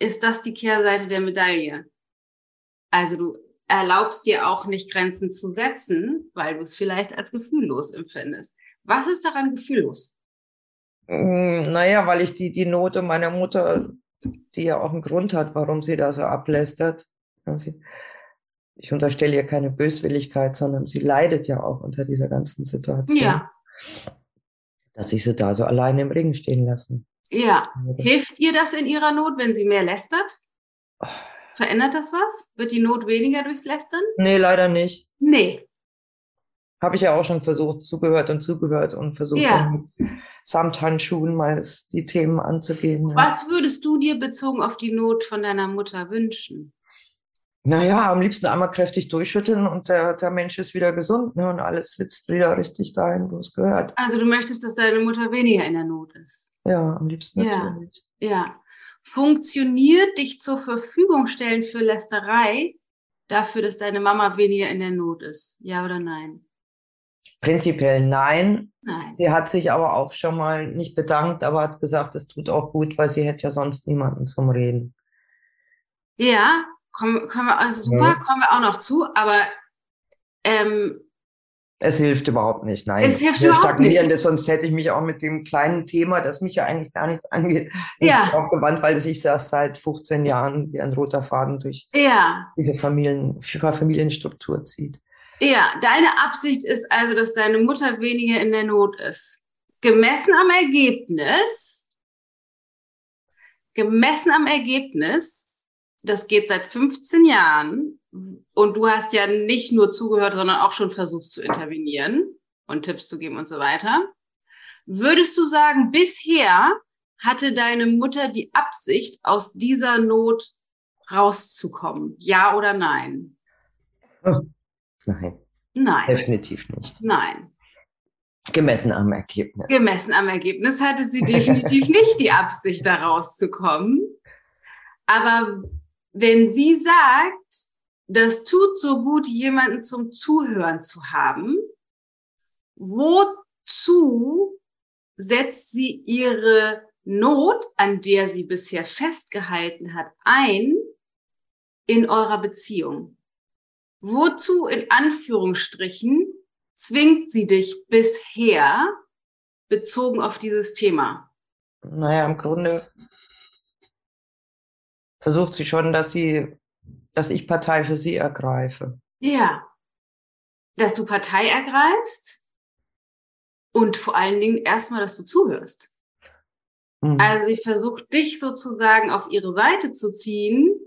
ist das die Kehrseite der Medaille. Also du erlaubst dir auch nicht Grenzen zu setzen, weil du es vielleicht als gefühllos empfindest. Was ist daran gefühllos? Hm, naja, weil ich die, die Note meiner Mutter die ja auch einen Grund hat, warum sie da so ablästert. ich unterstelle ihr keine Böswilligkeit, sondern sie leidet ja auch unter dieser ganzen Situation. Ja. Dass ich sie da so alleine im Ring stehen lassen. Ja. Hilft ihr das in ihrer Not, wenn sie mehr lästert? Verändert das was? Wird die Not weniger durchs Lästern? Nee, leider nicht. Nee. Habe ich ja auch schon versucht, zugehört und zugehört und versucht, ja. Samthandschuhen mal die Themen anzugehen. Was würdest du dir bezogen auf die Not von deiner Mutter wünschen? Naja, am liebsten einmal kräftig durchschütteln und der, der Mensch ist wieder gesund ne, und alles sitzt wieder richtig dahin, wo es gehört. Also du möchtest, dass deine Mutter weniger in der Not ist? Ja, am liebsten ja. natürlich. Ja. Funktioniert dich zur Verfügung stellen für Lästerei dafür, dass deine Mama weniger in der Not ist? Ja oder nein? Prinzipiell nein. nein. Sie hat sich aber auch schon mal nicht bedankt, aber hat gesagt, es tut auch gut, weil sie hätte ja sonst niemanden zum Reden. Ja, kommen, kommen wir, also super, ja. kommen wir auch noch zu, aber ähm, es hilft überhaupt nicht, nein. Es hilft überhaupt nicht. Sonst hätte ich mich auch mit dem kleinen Thema, das mich ja eigentlich gar nichts angeht, ja. aufgewandt, weil es sich das seit 15 Jahren wie ein roter Faden durch ja. diese Familien, Familienstruktur zieht. Ja, deine Absicht ist also, dass deine Mutter weniger in der Not ist. Gemessen am Ergebnis, gemessen am Ergebnis, das geht seit 15 Jahren, und du hast ja nicht nur zugehört, sondern auch schon versucht zu intervenieren und Tipps zu geben und so weiter. Würdest du sagen, bisher hatte deine Mutter die Absicht, aus dieser Not rauszukommen? Ja oder nein? Nein. Nein. Definitiv nicht. Nein. Gemessen am Ergebnis. Gemessen am Ergebnis hatte sie definitiv nicht die Absicht, da rauszukommen. Aber wenn sie sagt, das tut so gut, jemanden zum Zuhören zu haben, wozu setzt sie ihre Not, an der sie bisher festgehalten hat, ein in eurer Beziehung? Wozu in Anführungsstrichen zwingt sie dich bisher bezogen auf dieses Thema? Naja, im Grunde versucht sie schon, dass sie, dass ich Partei für sie ergreife. Ja. Dass du Partei ergreifst und vor allen Dingen erstmal, dass du zuhörst. Mhm. Also sie versucht dich sozusagen auf ihre Seite zu ziehen,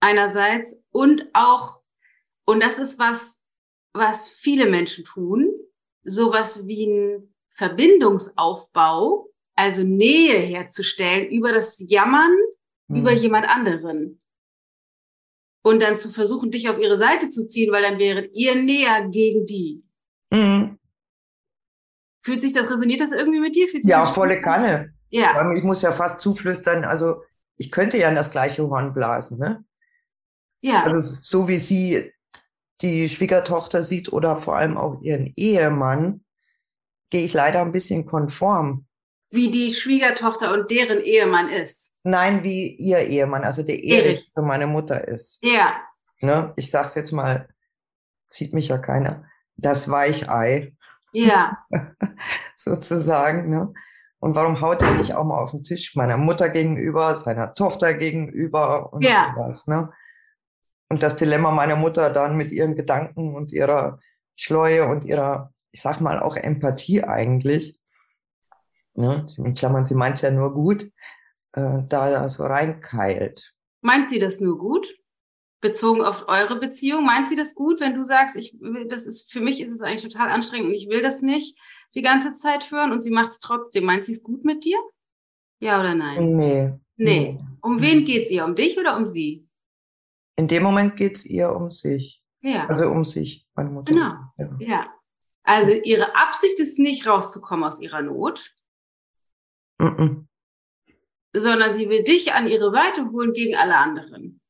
einerseits und auch, und das ist was, was viele Menschen tun, sowas wie ein Verbindungsaufbau, also Nähe herzustellen über das Jammern mhm. über jemand anderen. Und dann zu versuchen, dich auf ihre Seite zu ziehen, weil dann wäret ihr näher gegen die. Mhm. Fühlt sich das, resoniert das irgendwie mit dir? Ja, volle Kanne. Ja. Ich muss ja fast zuflüstern, also ich könnte ja in das gleiche Horn blasen, ne? Ja. Also so wie sie die Schwiegertochter sieht oder vor allem auch ihren Ehemann, gehe ich leider ein bisschen konform. Wie die Schwiegertochter und deren Ehemann ist. Nein, wie ihr Ehemann, also der Erich für meine Mutter ist. Ja. Ne? Ich sag's jetzt mal, sieht mich ja keiner. Das Weichei. Ja. Sozusagen. Ne? Und warum haut er nicht auch mal auf den Tisch meiner Mutter gegenüber, seiner Tochter gegenüber und ja. sowas, ne? Und das Dilemma meiner Mutter dann mit ihren Gedanken und ihrer Schleue und ihrer, ich sag mal, auch Empathie eigentlich. Ne? In Klammern, sie meint es ja nur gut, äh, da so reinkeilt. Meint sie das nur gut? Bezogen auf eure Beziehung, meint sie das gut, wenn du sagst, ich, das ist, für mich ist es eigentlich total anstrengend und ich will das nicht die ganze Zeit hören und sie macht es trotzdem. Meint sie es gut mit dir? Ja oder nein? Nee. Nee. Um wen geht's ihr? Um dich oder um sie? In dem Moment geht's ihr um sich. Ja. Also um sich, meine Mutter. Genau. Ja. ja. Also ihre Absicht ist nicht rauszukommen aus ihrer Not. Mm -mm sondern sie will dich an ihre Seite holen gegen alle anderen.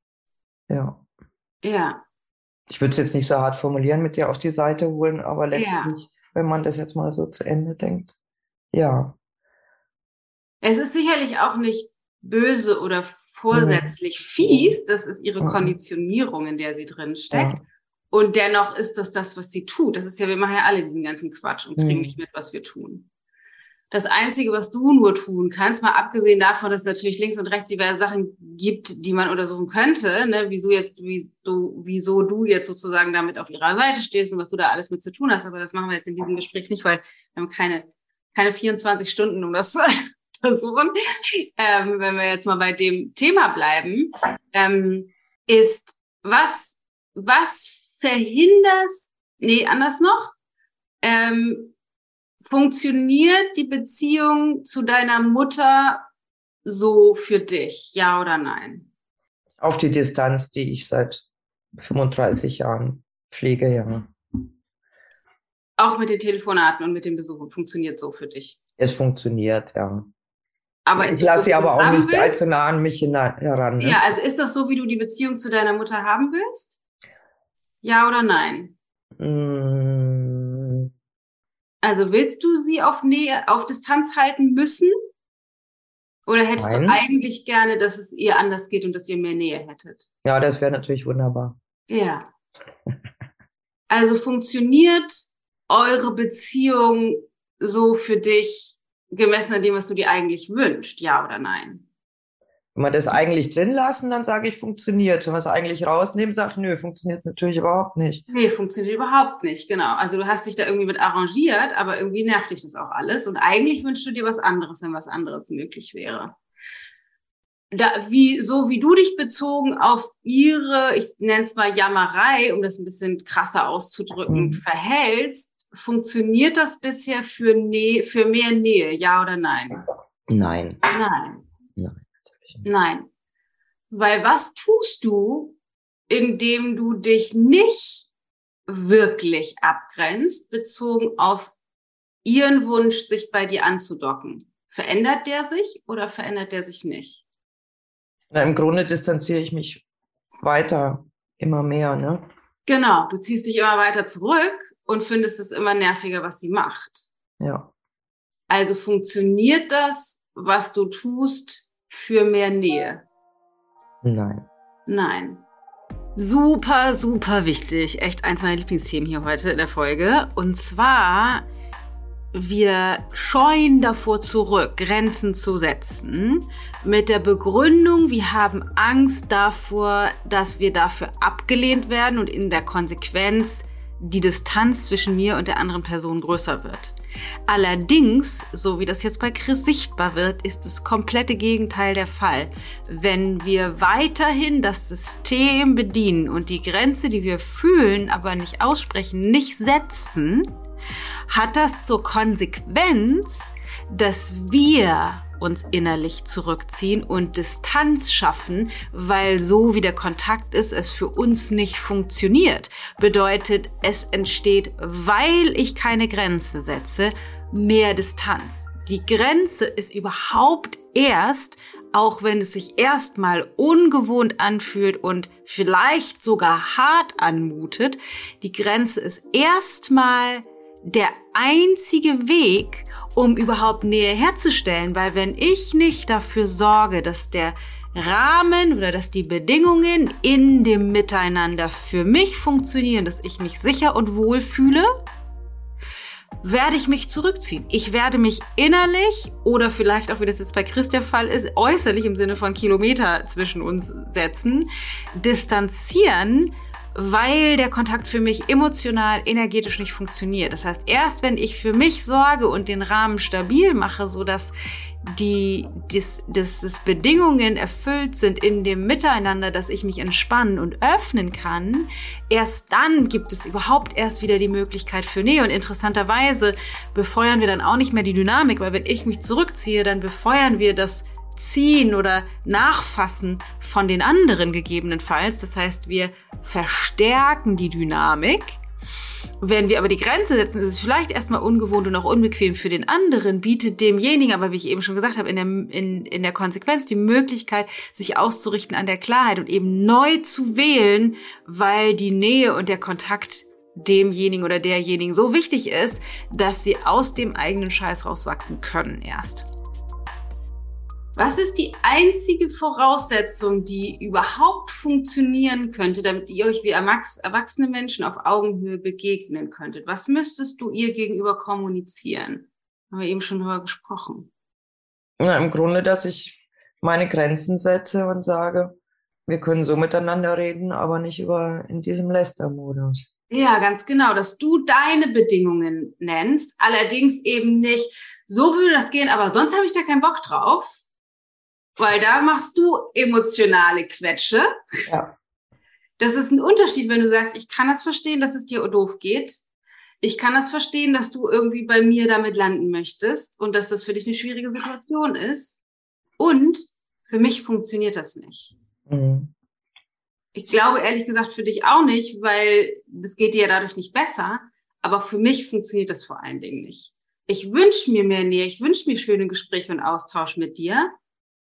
Ja. Ja. Ich würde es jetzt nicht so hart formulieren, mit dir auf die Seite holen, aber letztlich, ja. wenn man das jetzt mal so zu Ende denkt, ja. Es ist sicherlich auch nicht böse oder vorsätzlich mhm. fies, das ist ihre mhm. Konditionierung, in der sie drin steckt. Ja. Und dennoch ist das das, was sie tut. Das ist ja, wir machen ja alle diesen ganzen Quatsch und kriegen mhm. nicht mit, was wir tun das Einzige, was du nur tun kannst, mal abgesehen davon, dass es natürlich links und rechts diverse Sachen gibt, die man untersuchen könnte, ne, wieso jetzt, wie du, wieso du jetzt sozusagen damit auf ihrer Seite stehst und was du da alles mit zu tun hast. Aber das machen wir jetzt in diesem Gespräch nicht, weil wir haben keine, keine 24 Stunden, um das zu untersuchen. Ähm, wenn wir jetzt mal bei dem Thema bleiben, ähm, ist, was, was verhindert, nee, anders noch, ähm, Funktioniert die Beziehung zu deiner Mutter so für dich, ja oder nein? Auf die Distanz, die ich seit 35 Jahren pflege, ja. Auch mit den Telefonaten und mit den Besuchen funktioniert so für dich? Es funktioniert, ja. Aber ich lasse sie aber auch nicht willst? allzu nah an mich heran. Ne? Ja, also ist das so, wie du die Beziehung zu deiner Mutter haben willst? Ja oder nein? Mm, also willst du sie auf Nähe, auf Distanz halten müssen? Oder hättest Nein. du eigentlich gerne, dass es ihr anders geht und dass ihr mehr Nähe hättet? Ja, das wäre natürlich wunderbar. Ja. Also funktioniert eure Beziehung so für dich gemessen an dem, was du dir eigentlich wünschst, ja oder nein? Wenn wir das eigentlich drin lassen, dann sage ich, funktioniert. Wenn wir es eigentlich rausnehmen, sage ich, nö, funktioniert natürlich überhaupt nicht. Nee, funktioniert überhaupt nicht, genau. Also du hast dich da irgendwie mit arrangiert, aber irgendwie nervt dich das auch alles. Und eigentlich wünschst du dir was anderes, wenn was anderes möglich wäre. da, wie, so wie du dich bezogen auf ihre, ich nenne es mal Jammerei, um das ein bisschen krasser auszudrücken, mhm. verhältst, funktioniert das bisher für, Nähe, für mehr Nähe, ja oder nein? Nein. Nein. Nein. Nein. Weil was tust du, indem du dich nicht wirklich abgrenzt, bezogen auf ihren Wunsch, sich bei dir anzudocken? Verändert der sich oder verändert der sich nicht? Na, im Grunde distanziere ich mich weiter, immer mehr, ne? Genau, du ziehst dich immer weiter zurück und findest es immer nerviger, was sie macht. Ja. Also funktioniert das, was du tust, für mehr Nähe? Nein. Nein. Super, super wichtig. Echt eins meiner Lieblingsthemen hier heute in der Folge. Und zwar wir scheuen davor zurück, Grenzen zu setzen, mit der Begründung, wir haben Angst davor, dass wir dafür abgelehnt werden und in der Konsequenz die Distanz zwischen mir und der anderen Person größer wird. Allerdings, so wie das jetzt bei Chris sichtbar wird, ist das komplette Gegenteil der Fall. Wenn wir weiterhin das System bedienen und die Grenze, die wir fühlen, aber nicht aussprechen, nicht setzen, hat das zur Konsequenz, dass wir uns innerlich zurückziehen und Distanz schaffen, weil so wie der Kontakt ist, es für uns nicht funktioniert. Bedeutet, es entsteht, weil ich keine Grenze setze, mehr Distanz. Die Grenze ist überhaupt erst, auch wenn es sich erstmal ungewohnt anfühlt und vielleicht sogar hart anmutet, die Grenze ist erstmal der einzige Weg, um überhaupt Nähe herzustellen, weil wenn ich nicht dafür sorge, dass der Rahmen oder dass die Bedingungen in dem Miteinander für mich funktionieren, dass ich mich sicher und wohl fühle, werde ich mich zurückziehen. Ich werde mich innerlich oder vielleicht auch, wie das jetzt bei Chris der Fall ist, äußerlich im Sinne von Kilometer zwischen uns setzen, distanzieren, weil der Kontakt für mich emotional, energetisch nicht funktioniert. Das heißt, erst wenn ich für mich sorge und den Rahmen stabil mache, so dass die, dass, dass das Bedingungen erfüllt sind in dem Miteinander, dass ich mich entspannen und öffnen kann, erst dann gibt es überhaupt erst wieder die Möglichkeit für Nähe. Und interessanterweise befeuern wir dann auch nicht mehr die Dynamik, weil wenn ich mich zurückziehe, dann befeuern wir das Ziehen oder Nachfassen von den anderen gegebenenfalls. Das heißt, wir verstärken die Dynamik. Wenn wir aber die Grenze setzen, ist es vielleicht erstmal ungewohnt und auch unbequem für den anderen, bietet demjenigen, aber wie ich eben schon gesagt habe, in der, in, in der Konsequenz die Möglichkeit, sich auszurichten an der Klarheit und eben neu zu wählen, weil die Nähe und der Kontakt demjenigen oder derjenigen so wichtig ist, dass sie aus dem eigenen Scheiß rauswachsen können erst. Was ist die einzige Voraussetzung, die überhaupt funktionieren könnte, damit ihr euch wie erwachsene Menschen auf Augenhöhe begegnen könntet? Was müsstest du ihr gegenüber kommunizieren? Haben wir eben schon darüber gesprochen. Na, im Grunde, dass ich meine Grenzen setze und sage, wir können so miteinander reden, aber nicht über in diesem Lästermodus. Ja, ganz genau, dass du deine Bedingungen nennst, allerdings eben nicht, so würde das gehen, aber sonst habe ich da keinen Bock drauf, weil da machst du emotionale Quetsche. Ja. Das ist ein Unterschied, wenn du sagst, ich kann das verstehen, dass es dir doof geht. Ich kann das verstehen, dass du irgendwie bei mir damit landen möchtest und dass das für dich eine schwierige Situation ist. Und für mich funktioniert das nicht. Mhm. Ich glaube ehrlich gesagt für dich auch nicht, weil das geht dir ja dadurch nicht besser. Aber für mich funktioniert das vor allen Dingen nicht. Ich wünsche mir mehr Nähe, ich wünsche mir schöne Gespräche und Austausch mit dir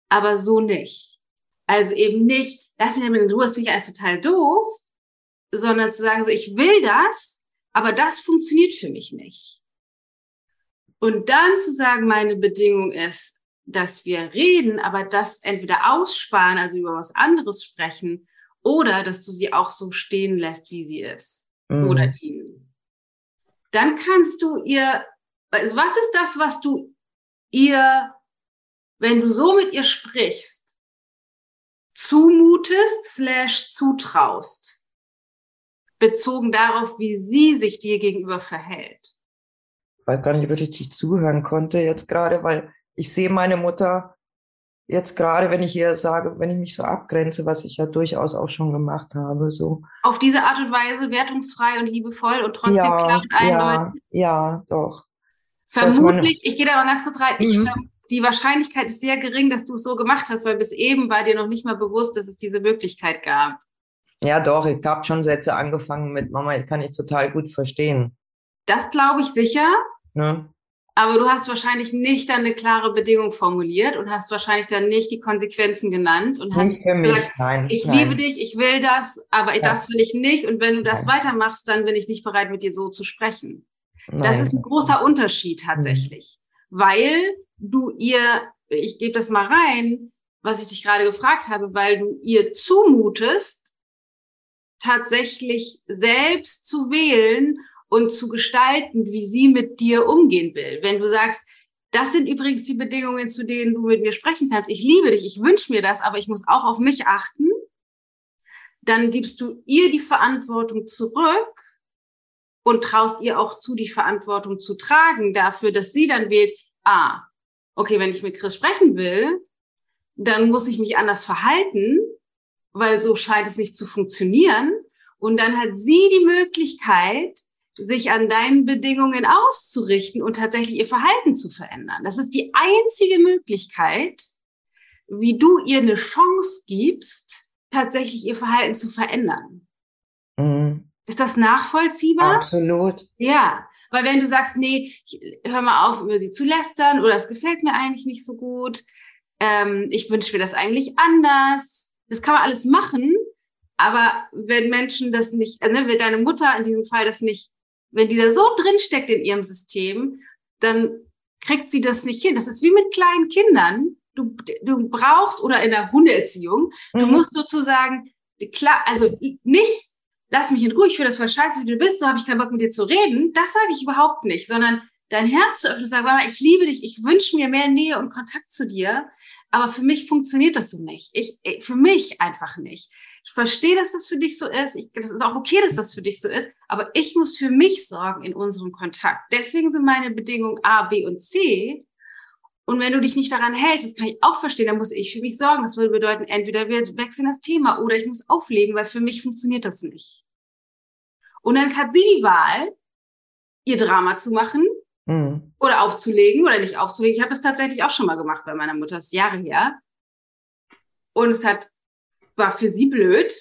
aber so nicht. Also eben nicht, lass mich damit in Ruhe, das finde ich alles total doof, sondern zu sagen, so, ich will das, aber das funktioniert für mich nicht. Und dann zu sagen, meine Bedingung ist, dass wir reden, aber das entweder aussparen, also über was anderes sprechen, oder dass du sie auch so stehen lässt, wie sie ist. Mhm. Oder ihn. Dann kannst du ihr, also was ist das, was du ihr wenn du so mit ihr sprichst, zumutest slash zutraust, bezogen darauf, wie sie sich dir gegenüber verhält. Ich weiß gar nicht, ob ich richtig zuhören konnte jetzt gerade, weil ich sehe meine Mutter jetzt gerade, wenn ich ihr sage, wenn ich mich so abgrenze, was ich ja durchaus auch schon gemacht habe, so. Auf diese Art und Weise wertungsfrei und liebevoll und trotzdem ja, klar und eindeutig. Ja, ja, doch. Vermutlich, ich gehe da mal ganz kurz rein, ich, mhm. Die Wahrscheinlichkeit ist sehr gering, dass du es so gemacht hast, weil bis eben war dir noch nicht mal bewusst, dass es diese Möglichkeit gab. Ja, doch, ich habe schon Sätze angefangen mit Mama, kann ich total gut verstehen. Das glaube ich sicher. Ne? Aber du hast wahrscheinlich nicht dann eine klare Bedingung formuliert und hast wahrscheinlich dann nicht die Konsequenzen genannt und hast für mich, gesagt, nein, ich nein. liebe dich, ich will das, aber ja. das will ich nicht. Und wenn du das nein. weitermachst, dann bin ich nicht bereit, mit dir so zu sprechen. Das ist ein großer Unterschied tatsächlich, mhm. weil du ihr, ich gebe das mal rein, was ich dich gerade gefragt habe, weil du ihr zumutest, tatsächlich selbst zu wählen und zu gestalten, wie sie mit dir umgehen will. Wenn du sagst, das sind übrigens die Bedingungen, zu denen du mit mir sprechen kannst. Ich liebe dich, ich wünsche mir das, aber ich muss auch auf mich achten. Dann gibst du ihr die Verantwortung zurück und traust ihr auch zu, die Verantwortung zu tragen dafür, dass sie dann wählt, ah, okay, wenn ich mit Chris sprechen will, dann muss ich mich anders verhalten, weil so scheint es nicht zu funktionieren. Und dann hat sie die Möglichkeit, sich an deinen Bedingungen auszurichten und tatsächlich ihr Verhalten zu verändern. Das ist die einzige Möglichkeit, wie du ihr eine Chance gibst, tatsächlich ihr Verhalten zu verändern. Mhm. Ist das nachvollziehbar? Absolut. Ja, weil wenn du sagst, nee, hör mal auf, über sie zu lästern oder es gefällt mir eigentlich nicht so gut, ähm, ich wünsche mir das eigentlich anders, das kann man alles machen, aber wenn Menschen das nicht, äh, ne, wenn deine Mutter in diesem Fall das nicht wenn die da so drin steckt in ihrem System, dann kriegt sie das nicht hin. Das ist wie mit kleinen Kindern. Du, du brauchst, oder in der Hundeerziehung, mhm. du musst sozusagen, klar, also nicht, lass mich in Ruhe, ich finde das voll scheiße, wie du bist, so habe ich keinen Bock mit dir zu reden. Das sage ich überhaupt nicht, sondern dein Herz zu öffnen und sagen, ich liebe dich, ich wünsche mir mehr Nähe und Kontakt zu dir, aber für mich funktioniert das so nicht. Ich, für mich einfach nicht. Ich verstehe, dass das für dich so ist. Ich, das ist auch okay, dass das für dich so ist. Aber ich muss für mich sorgen in unserem Kontakt. Deswegen sind meine Bedingungen A, B und C. Und wenn du dich nicht daran hältst, das kann ich auch verstehen, dann muss ich für mich sorgen. Das würde bedeuten, entweder wir wechseln das Thema oder ich muss auflegen, weil für mich funktioniert das nicht. Und dann hat sie die Wahl, ihr Drama zu machen mhm. oder aufzulegen oder nicht aufzulegen. Ich habe das tatsächlich auch schon mal gemacht bei meiner Mutter, das ist Jahre her. Und es hat war für sie blöd.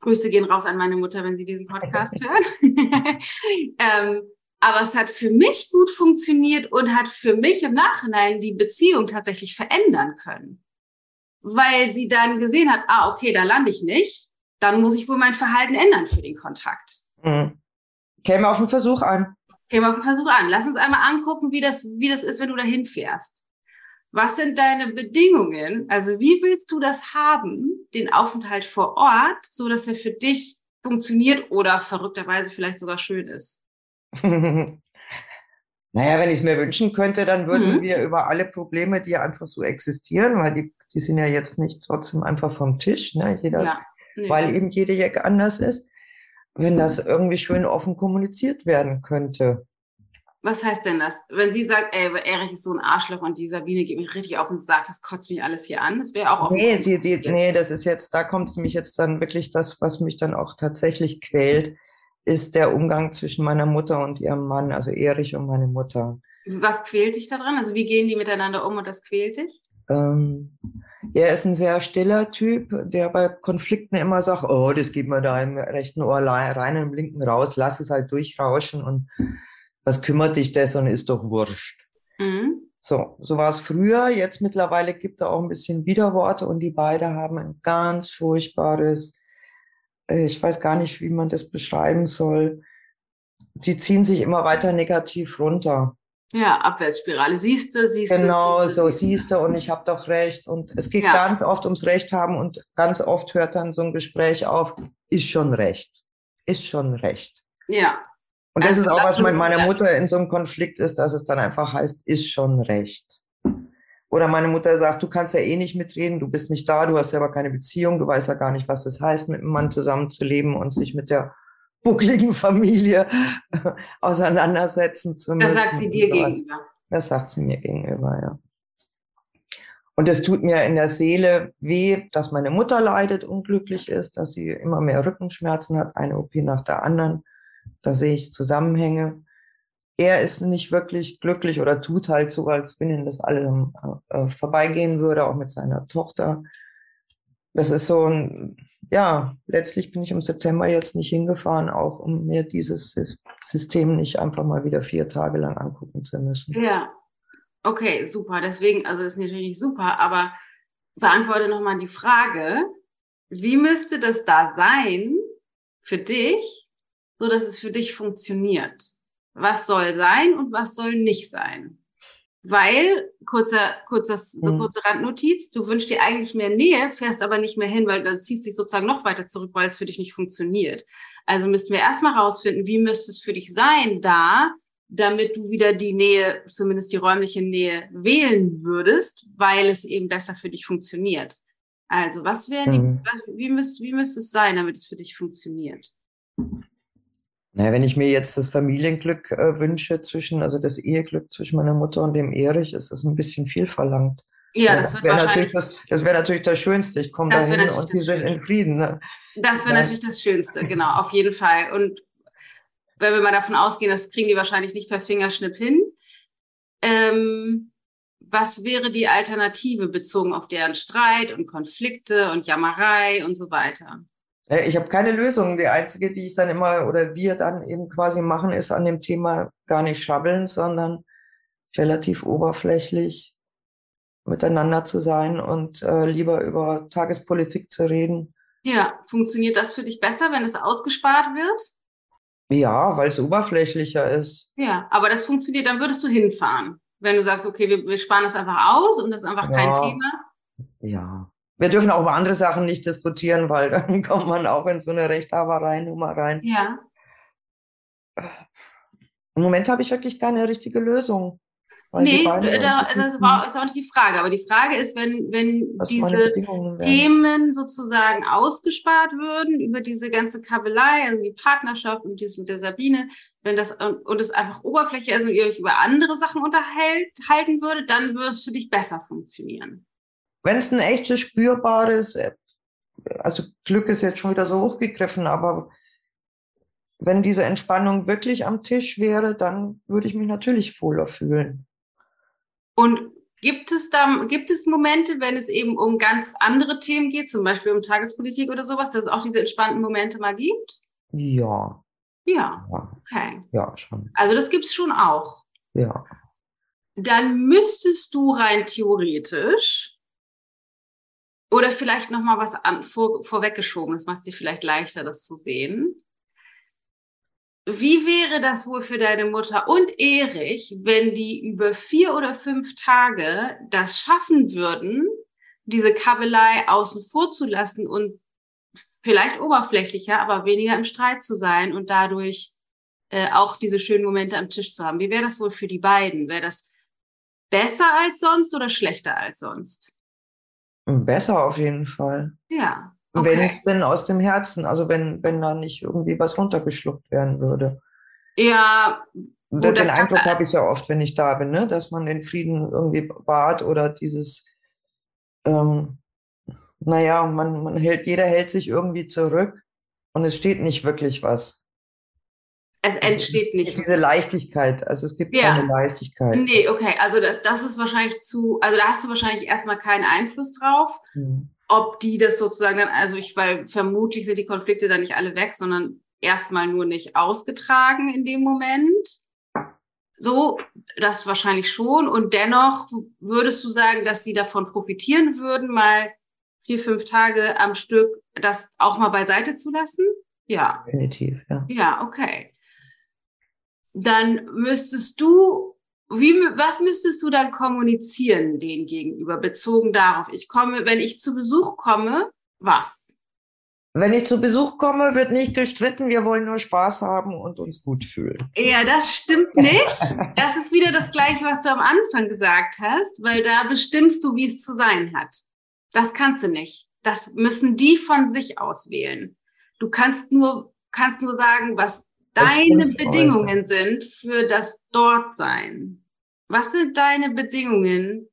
Grüße gehen raus an meine Mutter, wenn sie diesen Podcast hört. ähm, aber es hat für mich gut funktioniert und hat für mich im Nachhinein die Beziehung tatsächlich verändern können. Weil sie dann gesehen hat, ah, okay, da lande ich nicht, dann muss ich wohl mein Verhalten ändern für den Kontakt. Mhm. Käme auf den Versuch an. Käme auf den Versuch an. Lass uns einmal angucken, wie das, wie das ist, wenn du dahin fährst. Was sind deine Bedingungen? Also wie willst du das haben, den Aufenthalt vor Ort, so dass er für dich funktioniert oder verrückterweise vielleicht sogar schön ist? naja, wenn ich es mir wünschen könnte, dann würden mhm. wir über alle Probleme, die einfach so existieren, weil die, die sind ja jetzt nicht trotzdem einfach vom Tisch, ne? Jeder, ja, nee. weil eben jede Jacke anders ist, wenn das irgendwie schön offen kommuniziert werden könnte. Was heißt denn das? Wenn sie sagt, ey, Erich ist so ein Arschloch und die Sabine geht mich richtig auf und sagt, das kotzt mich alles hier an, das wäre auch Nee, die, die, nee, das ist jetzt, da kommt es mich jetzt dann wirklich das, was mich dann auch tatsächlich quält, ist der Umgang zwischen meiner Mutter und ihrem Mann, also Erich und meine Mutter. Was quält dich daran? Also wie gehen die miteinander um und das quält dich? Ähm, er ist ein sehr stiller Typ, der bei Konflikten immer sagt, oh, das geht mir da im rechten Ohr rein, im linken raus, lass es halt durchrauschen und was kümmert dich das und ist doch wurscht. Mhm. So, so war es früher. Jetzt mittlerweile gibt er auch ein bisschen Widerworte und die beiden haben ein ganz furchtbares, ich weiß gar nicht, wie man das beschreiben soll. Die ziehen sich immer weiter negativ runter. Ja, Abwärtsspirale. Siehst du, siehst du. Genau, so siehst du und ich habe doch recht. Und es geht ja. ganz oft ums Recht haben und ganz oft hört dann so ein Gespräch auf, ist schon recht. Ist schon recht. Ja. Und das also, ist auch, was mit meiner Mutter in so einem Konflikt ist, dass es dann einfach heißt, ist schon recht. Oder meine Mutter sagt, du kannst ja eh nicht mitreden, du bist nicht da, du hast ja aber keine Beziehung, du weißt ja gar nicht, was das heißt, mit einem Mann zusammenzuleben und sich mit der buckligen Familie auseinandersetzen zu müssen. Das sagt sie dir gegenüber. Das sagt sie mir gegenüber, ja. Und es tut mir in der Seele weh, dass meine Mutter leidet, unglücklich ist, dass sie immer mehr Rückenschmerzen hat, eine OP nach der anderen. Da sehe ich Zusammenhänge. Er ist nicht wirklich glücklich oder tut halt so, als wenn ihm das alle äh, vorbeigehen würde, auch mit seiner Tochter. Das ist so ein, ja, letztlich bin ich im September jetzt nicht hingefahren, auch um mir dieses System nicht einfach mal wieder vier Tage lang angucken zu müssen. Ja, okay, super. Deswegen, also ist natürlich super, aber beantworte nochmal die Frage, wie müsste das da sein für dich, so dass es für dich funktioniert? Was soll sein und was soll nicht sein? Weil, kurzer, kurzer, so mhm. kurze Randnotiz, du wünschst dir eigentlich mehr Nähe, fährst aber nicht mehr hin, weil da zieht sich sozusagen noch weiter zurück, weil es für dich nicht funktioniert. Also müssten wir erstmal rausfinden, wie müsste es für dich sein da, damit du wieder die Nähe, zumindest die räumliche Nähe wählen würdest, weil es eben besser für dich funktioniert. Also, was wäre die, mhm. was, wie müsste, wie müsste es sein, damit es für dich funktioniert? Naja, wenn ich mir jetzt das Familienglück äh, wünsche zwischen, also das Eheglück zwischen meiner Mutter und dem Erich, ist das ein bisschen viel verlangt. Ja, das, das wäre natürlich das, das wäre natürlich das Schönste. Ich komme dahin und die sind in Frieden. Ne? Das wäre natürlich das Schönste, genau, auf jeden Fall. Und wenn wir mal davon ausgehen, das kriegen die wahrscheinlich nicht per Fingerschnipp hin. Ähm, was wäre die Alternative bezogen auf deren Streit und Konflikte und Jammerei und so weiter? Ich habe keine Lösung. Die einzige, die ich dann immer oder wir dann eben quasi machen, ist an dem Thema gar nicht schabbeln, sondern relativ oberflächlich miteinander zu sein und äh, lieber über Tagespolitik zu reden. Ja, funktioniert das für dich besser, wenn es ausgespart wird? Ja, weil es oberflächlicher ist. Ja, aber das funktioniert, dann würdest du hinfahren. Wenn du sagst, okay, wir, wir sparen das einfach aus und das ist einfach ja. kein Thema. Ja, wir dürfen auch über andere Sachen nicht diskutieren, weil dann kommt man auch in so eine Rechthaberei-Nummer rein. Ja. Im Moment habe ich wirklich keine richtige Lösung. Nee, da, das war, ist auch nicht die Frage. Aber die Frage ist, wenn, wenn diese Themen sozusagen ausgespart würden über diese ganze Kabelei, also die Partnerschaft und dieses mit der Sabine, wenn das und es einfach Oberfläche ist und ihr euch über andere Sachen unterhalten würdet, dann würde es für dich besser funktionieren. Wenn es ein echtes, spürbares, äh, also Glück ist jetzt schon wieder so hochgegriffen, aber wenn diese Entspannung wirklich am Tisch wäre, dann würde ich mich natürlich wohler fühlen. Und gibt es da, gibt es Momente, wenn es eben um ganz andere Themen geht, zum Beispiel um Tagespolitik oder sowas, dass es auch diese entspannten Momente mal gibt? Ja. Ja. Okay. Ja, schon. Also das gibt es schon auch. Ja. Dann müsstest du rein theoretisch oder vielleicht noch mal was an, vor, vorweggeschoben, das macht es dir vielleicht leichter, das zu sehen. Wie wäre das wohl für deine Mutter und Erich, wenn die über vier oder fünf Tage das schaffen würden, diese Kabelei außen vor zu lassen und vielleicht oberflächlicher, aber weniger im Streit zu sein und dadurch äh, auch diese schönen Momente am Tisch zu haben? Wie wäre das wohl für die beiden? Wäre das besser als sonst oder schlechter als sonst? Besser auf jeden Fall. Ja. Okay. Wenn es denn aus dem Herzen, also wenn, wenn da nicht irgendwie was runtergeschluckt werden würde. Ja. Gut, den Eindruck habe ich ja oft, wenn ich da bin, ne? dass man den Frieden irgendwie wahrt oder dieses, ähm, naja, man, man hält, jeder hält sich irgendwie zurück und es steht nicht wirklich was. Es entsteht nicht. Diese Leichtigkeit, also es gibt ja. keine Leichtigkeit. Nee, okay, also das, das, ist wahrscheinlich zu, also da hast du wahrscheinlich erstmal keinen Einfluss drauf, mhm. ob die das sozusagen dann, also ich, weil vermutlich sind die Konflikte dann nicht alle weg, sondern erstmal nur nicht ausgetragen in dem Moment. So, das wahrscheinlich schon. Und dennoch würdest du sagen, dass sie davon profitieren würden, mal vier, fünf Tage am Stück das auch mal beiseite zu lassen? Ja. Definitiv, ja. Ja, okay dann müsstest du, wie, was müsstest du dann kommunizieren denen gegenüber, bezogen darauf, ich komme, wenn ich zu Besuch komme, was? Wenn ich zu Besuch komme, wird nicht gestritten, wir wollen nur Spaß haben und uns gut fühlen. Ja, das stimmt nicht. Das ist wieder das Gleiche, was du am Anfang gesagt hast, weil da bestimmst du, wie es zu sein hat. Das kannst du nicht. Das müssen die von sich auswählen. Du kannst nur, kannst nur sagen, was deine Bedingungen sind für das Dortsein? Was sind deine Bedingungen,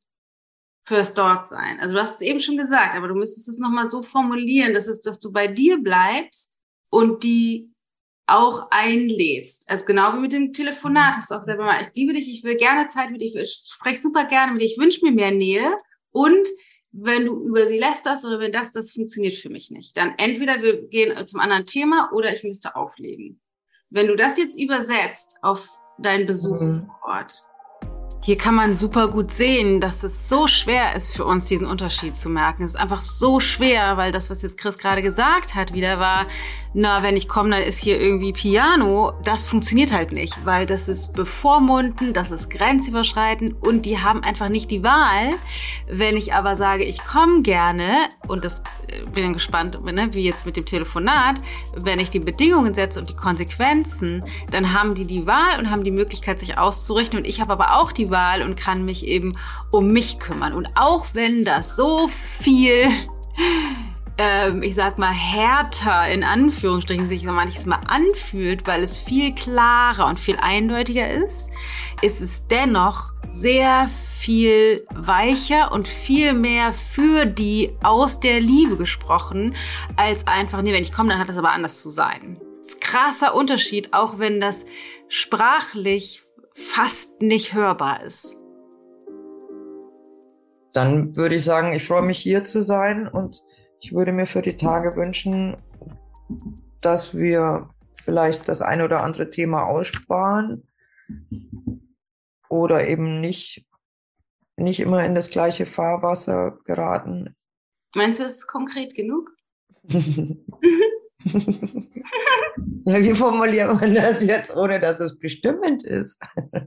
fürs Dort sein. Also du hast es eben schon gesagt, aber du müsstest es nochmal so formulieren, dass es, dass du bei dir bleibst und die auch einlädst. Also genau wie mit dem Telefonat hast du auch selber mal, ich liebe dich, ich will gerne Zeit mit dir, ich spreche super gerne mit dir, ich wünsche mir mehr Nähe und wenn du über sie lästerst oder wenn das, das funktioniert für mich nicht. Dann entweder wir gehen zum anderen Thema oder ich müsste auflegen. Wenn du das jetzt übersetzt auf deinen Besuch mhm. vor Ort, hier kann man super gut sehen, dass es so schwer ist für uns, diesen Unterschied zu merken. Es ist einfach so schwer, weil das, was jetzt Chris gerade gesagt hat, wieder war, na, wenn ich komme, dann ist hier irgendwie Piano. Das funktioniert halt nicht, weil das ist bevormunden, das ist grenzüberschreitend und die haben einfach nicht die Wahl. Wenn ich aber sage, ich komme gerne und das äh, bin gespannt, ne, wie jetzt mit dem Telefonat, wenn ich die Bedingungen setze und die Konsequenzen, dann haben die die Wahl und haben die Möglichkeit, sich auszurichten und ich habe aber auch die Wahl und kann mich eben um mich kümmern. Und auch wenn das so viel, ähm, ich sag mal, härter in Anführungsstrichen sich so manches Mal anfühlt, weil es viel klarer und viel eindeutiger ist, ist es dennoch sehr viel weicher und viel mehr für die aus der Liebe gesprochen, als einfach, nee, wenn ich komme, dann hat das aber anders zu sein. Krasser Unterschied, auch wenn das sprachlich fast nicht hörbar ist. Dann würde ich sagen, ich freue mich hier zu sein und ich würde mir für die Tage wünschen, dass wir vielleicht das eine oder andere Thema aussparen oder eben nicht, nicht immer in das gleiche Fahrwasser geraten. Meinst du, es ist konkret genug? ja, wie formuliert man das jetzt, ohne dass es bestimmend ist?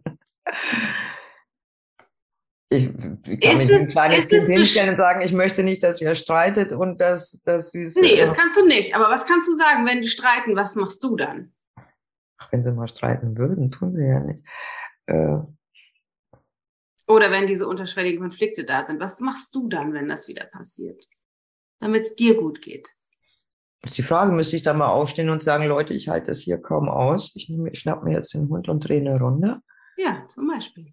Ich, ich kann ist mich ein kleines Kind hinstellen und sagen, ich möchte nicht, dass ihr streitet und dass, dass sie es. Nee, das kannst du nicht. Aber was kannst du sagen, wenn die streiten, was machst du dann? Ach, wenn sie mal streiten würden, tun sie ja nicht. Äh, Oder wenn diese unterschwelligen Konflikte da sind, was machst du dann, wenn das wieder passiert? Damit es dir gut geht ist die Frage, müsste ich da mal aufstehen und sagen, Leute, ich halte das hier kaum aus. Ich, ich schnapp mir jetzt den Hund und drehe eine Runde. Ja, zum Beispiel.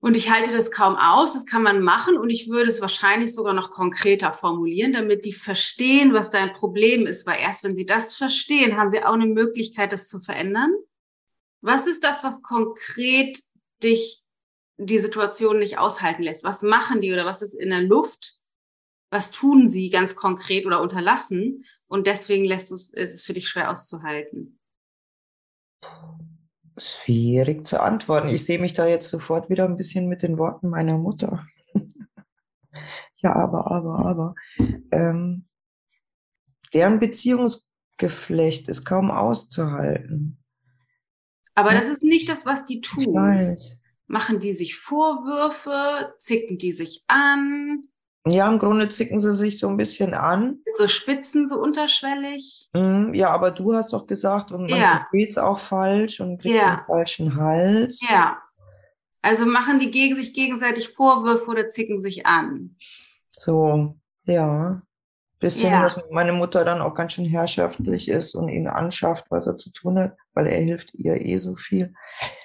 Und ich halte das kaum aus, das kann man machen und ich würde es wahrscheinlich sogar noch konkreter formulieren, damit die verstehen, was dein Problem ist, weil erst wenn sie das verstehen, haben sie auch eine Möglichkeit, das zu verändern. Was ist das, was konkret dich die Situation nicht aushalten lässt? Was machen die oder was ist in der Luft, was tun sie ganz konkret oder unterlassen und deswegen lässt es, ist es für dich schwer auszuhalten? Schwierig zu antworten. Ich sehe mich da jetzt sofort wieder ein bisschen mit den Worten meiner Mutter. ja, aber, aber, aber. Ähm, deren Beziehungsgeflecht ist kaum auszuhalten. Aber das ist nicht das, was die tun. Ich weiß. Machen die sich Vorwürfe? Zicken die sich an? Ja, im Grunde zicken sie sich so ein bisschen an. So spitzen, so unterschwellig. Mm, ja, aber du hast doch gesagt, und man ja. versteht es auch falsch und kriegt ja. den falschen Hals. Ja. Also machen die gegen sich gegenseitig Vorwürfe oder zicken sich an. So, ja. Bis hin, ja. dass meine Mutter dann auch ganz schön herrschaftlich ist und ihn anschafft, was er zu tun hat, weil er hilft ihr eh so viel.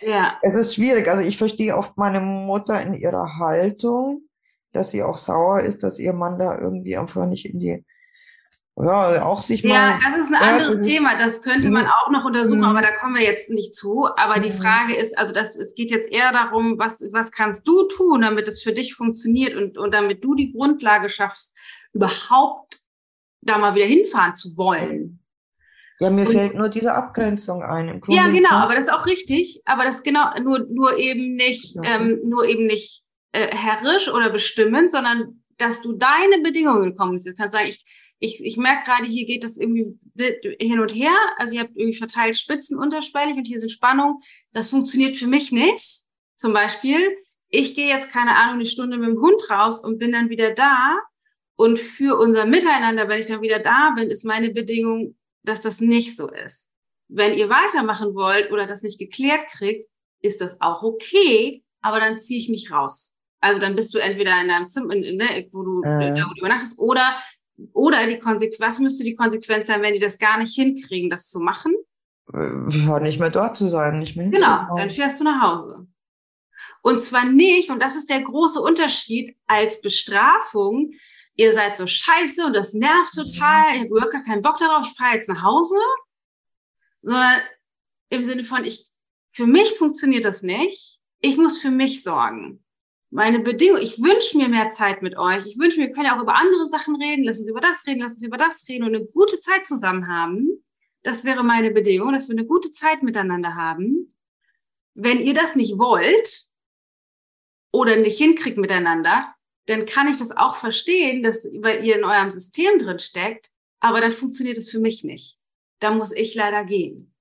Ja. Es ist schwierig. Also ich verstehe oft meine Mutter in ihrer Haltung dass sie auch sauer ist, dass ihr Mann da irgendwie einfach nicht in die, ja, auch sich mal. Ja, das ist ein anderes das Thema. Das könnte man auch noch untersuchen, mhm. aber da kommen wir jetzt nicht zu. Aber die mhm. Frage ist, also das, es geht jetzt eher darum, was, was kannst du tun, damit es für dich funktioniert und, und damit du die Grundlage schaffst, überhaupt da mal wieder hinfahren zu wollen. Ja, mir und, fällt nur diese Abgrenzung ein. ja, genau, aber das ist auch richtig. Aber das genau, nur, nur eben nicht, ja. ähm, nur eben nicht äh, herrisch oder bestimmend, sondern dass du deine Bedingungen kommunizierst. Du kannst sagen, ich, ich, ich merke gerade, hier geht das irgendwie hin und her. Also ihr habt irgendwie verteilt Spitzen unterschwellig und hier sind Spannungen. Das funktioniert für mich nicht. Zum Beispiel, ich gehe jetzt, keine Ahnung, eine Stunde mit dem Hund raus und bin dann wieder da. Und für unser Miteinander, wenn ich dann wieder da bin, ist meine Bedingung, dass das nicht so ist. Wenn ihr weitermachen wollt oder das nicht geklärt kriegt, ist das auch okay, aber dann ziehe ich mich raus. Also dann bist du entweder in deinem Zimmer, ne, wo du, äh. da, wo du übernachtest, oder oder die Konsequenz, was müsste die Konsequenz sein, wenn die das gar nicht hinkriegen, das zu machen? Äh, ja, nicht mehr dort zu sein, nicht mehr. Genau, dann fährst du nach Hause. Und zwar nicht, und das ist der große Unterschied, als Bestrafung, ihr seid so scheiße und das nervt total, ich habe überhaupt gar keinen Bock darauf, ich fahre jetzt nach Hause, sondern im Sinne von, ich, für mich funktioniert das nicht, ich muss für mich sorgen. Meine Bedingung, ich wünsche mir mehr Zeit mit euch. Ich wünsche mir, wir können ja auch über andere Sachen reden. Lass uns über das reden, lass uns über das reden und eine gute Zeit zusammen haben. Das wäre meine Bedingung, dass wir eine gute Zeit miteinander haben. Wenn ihr das nicht wollt oder nicht hinkriegt miteinander, dann kann ich das auch verstehen, dass, weil ihr in eurem System drin steckt, aber dann funktioniert es für mich nicht. Da muss ich leider gehen.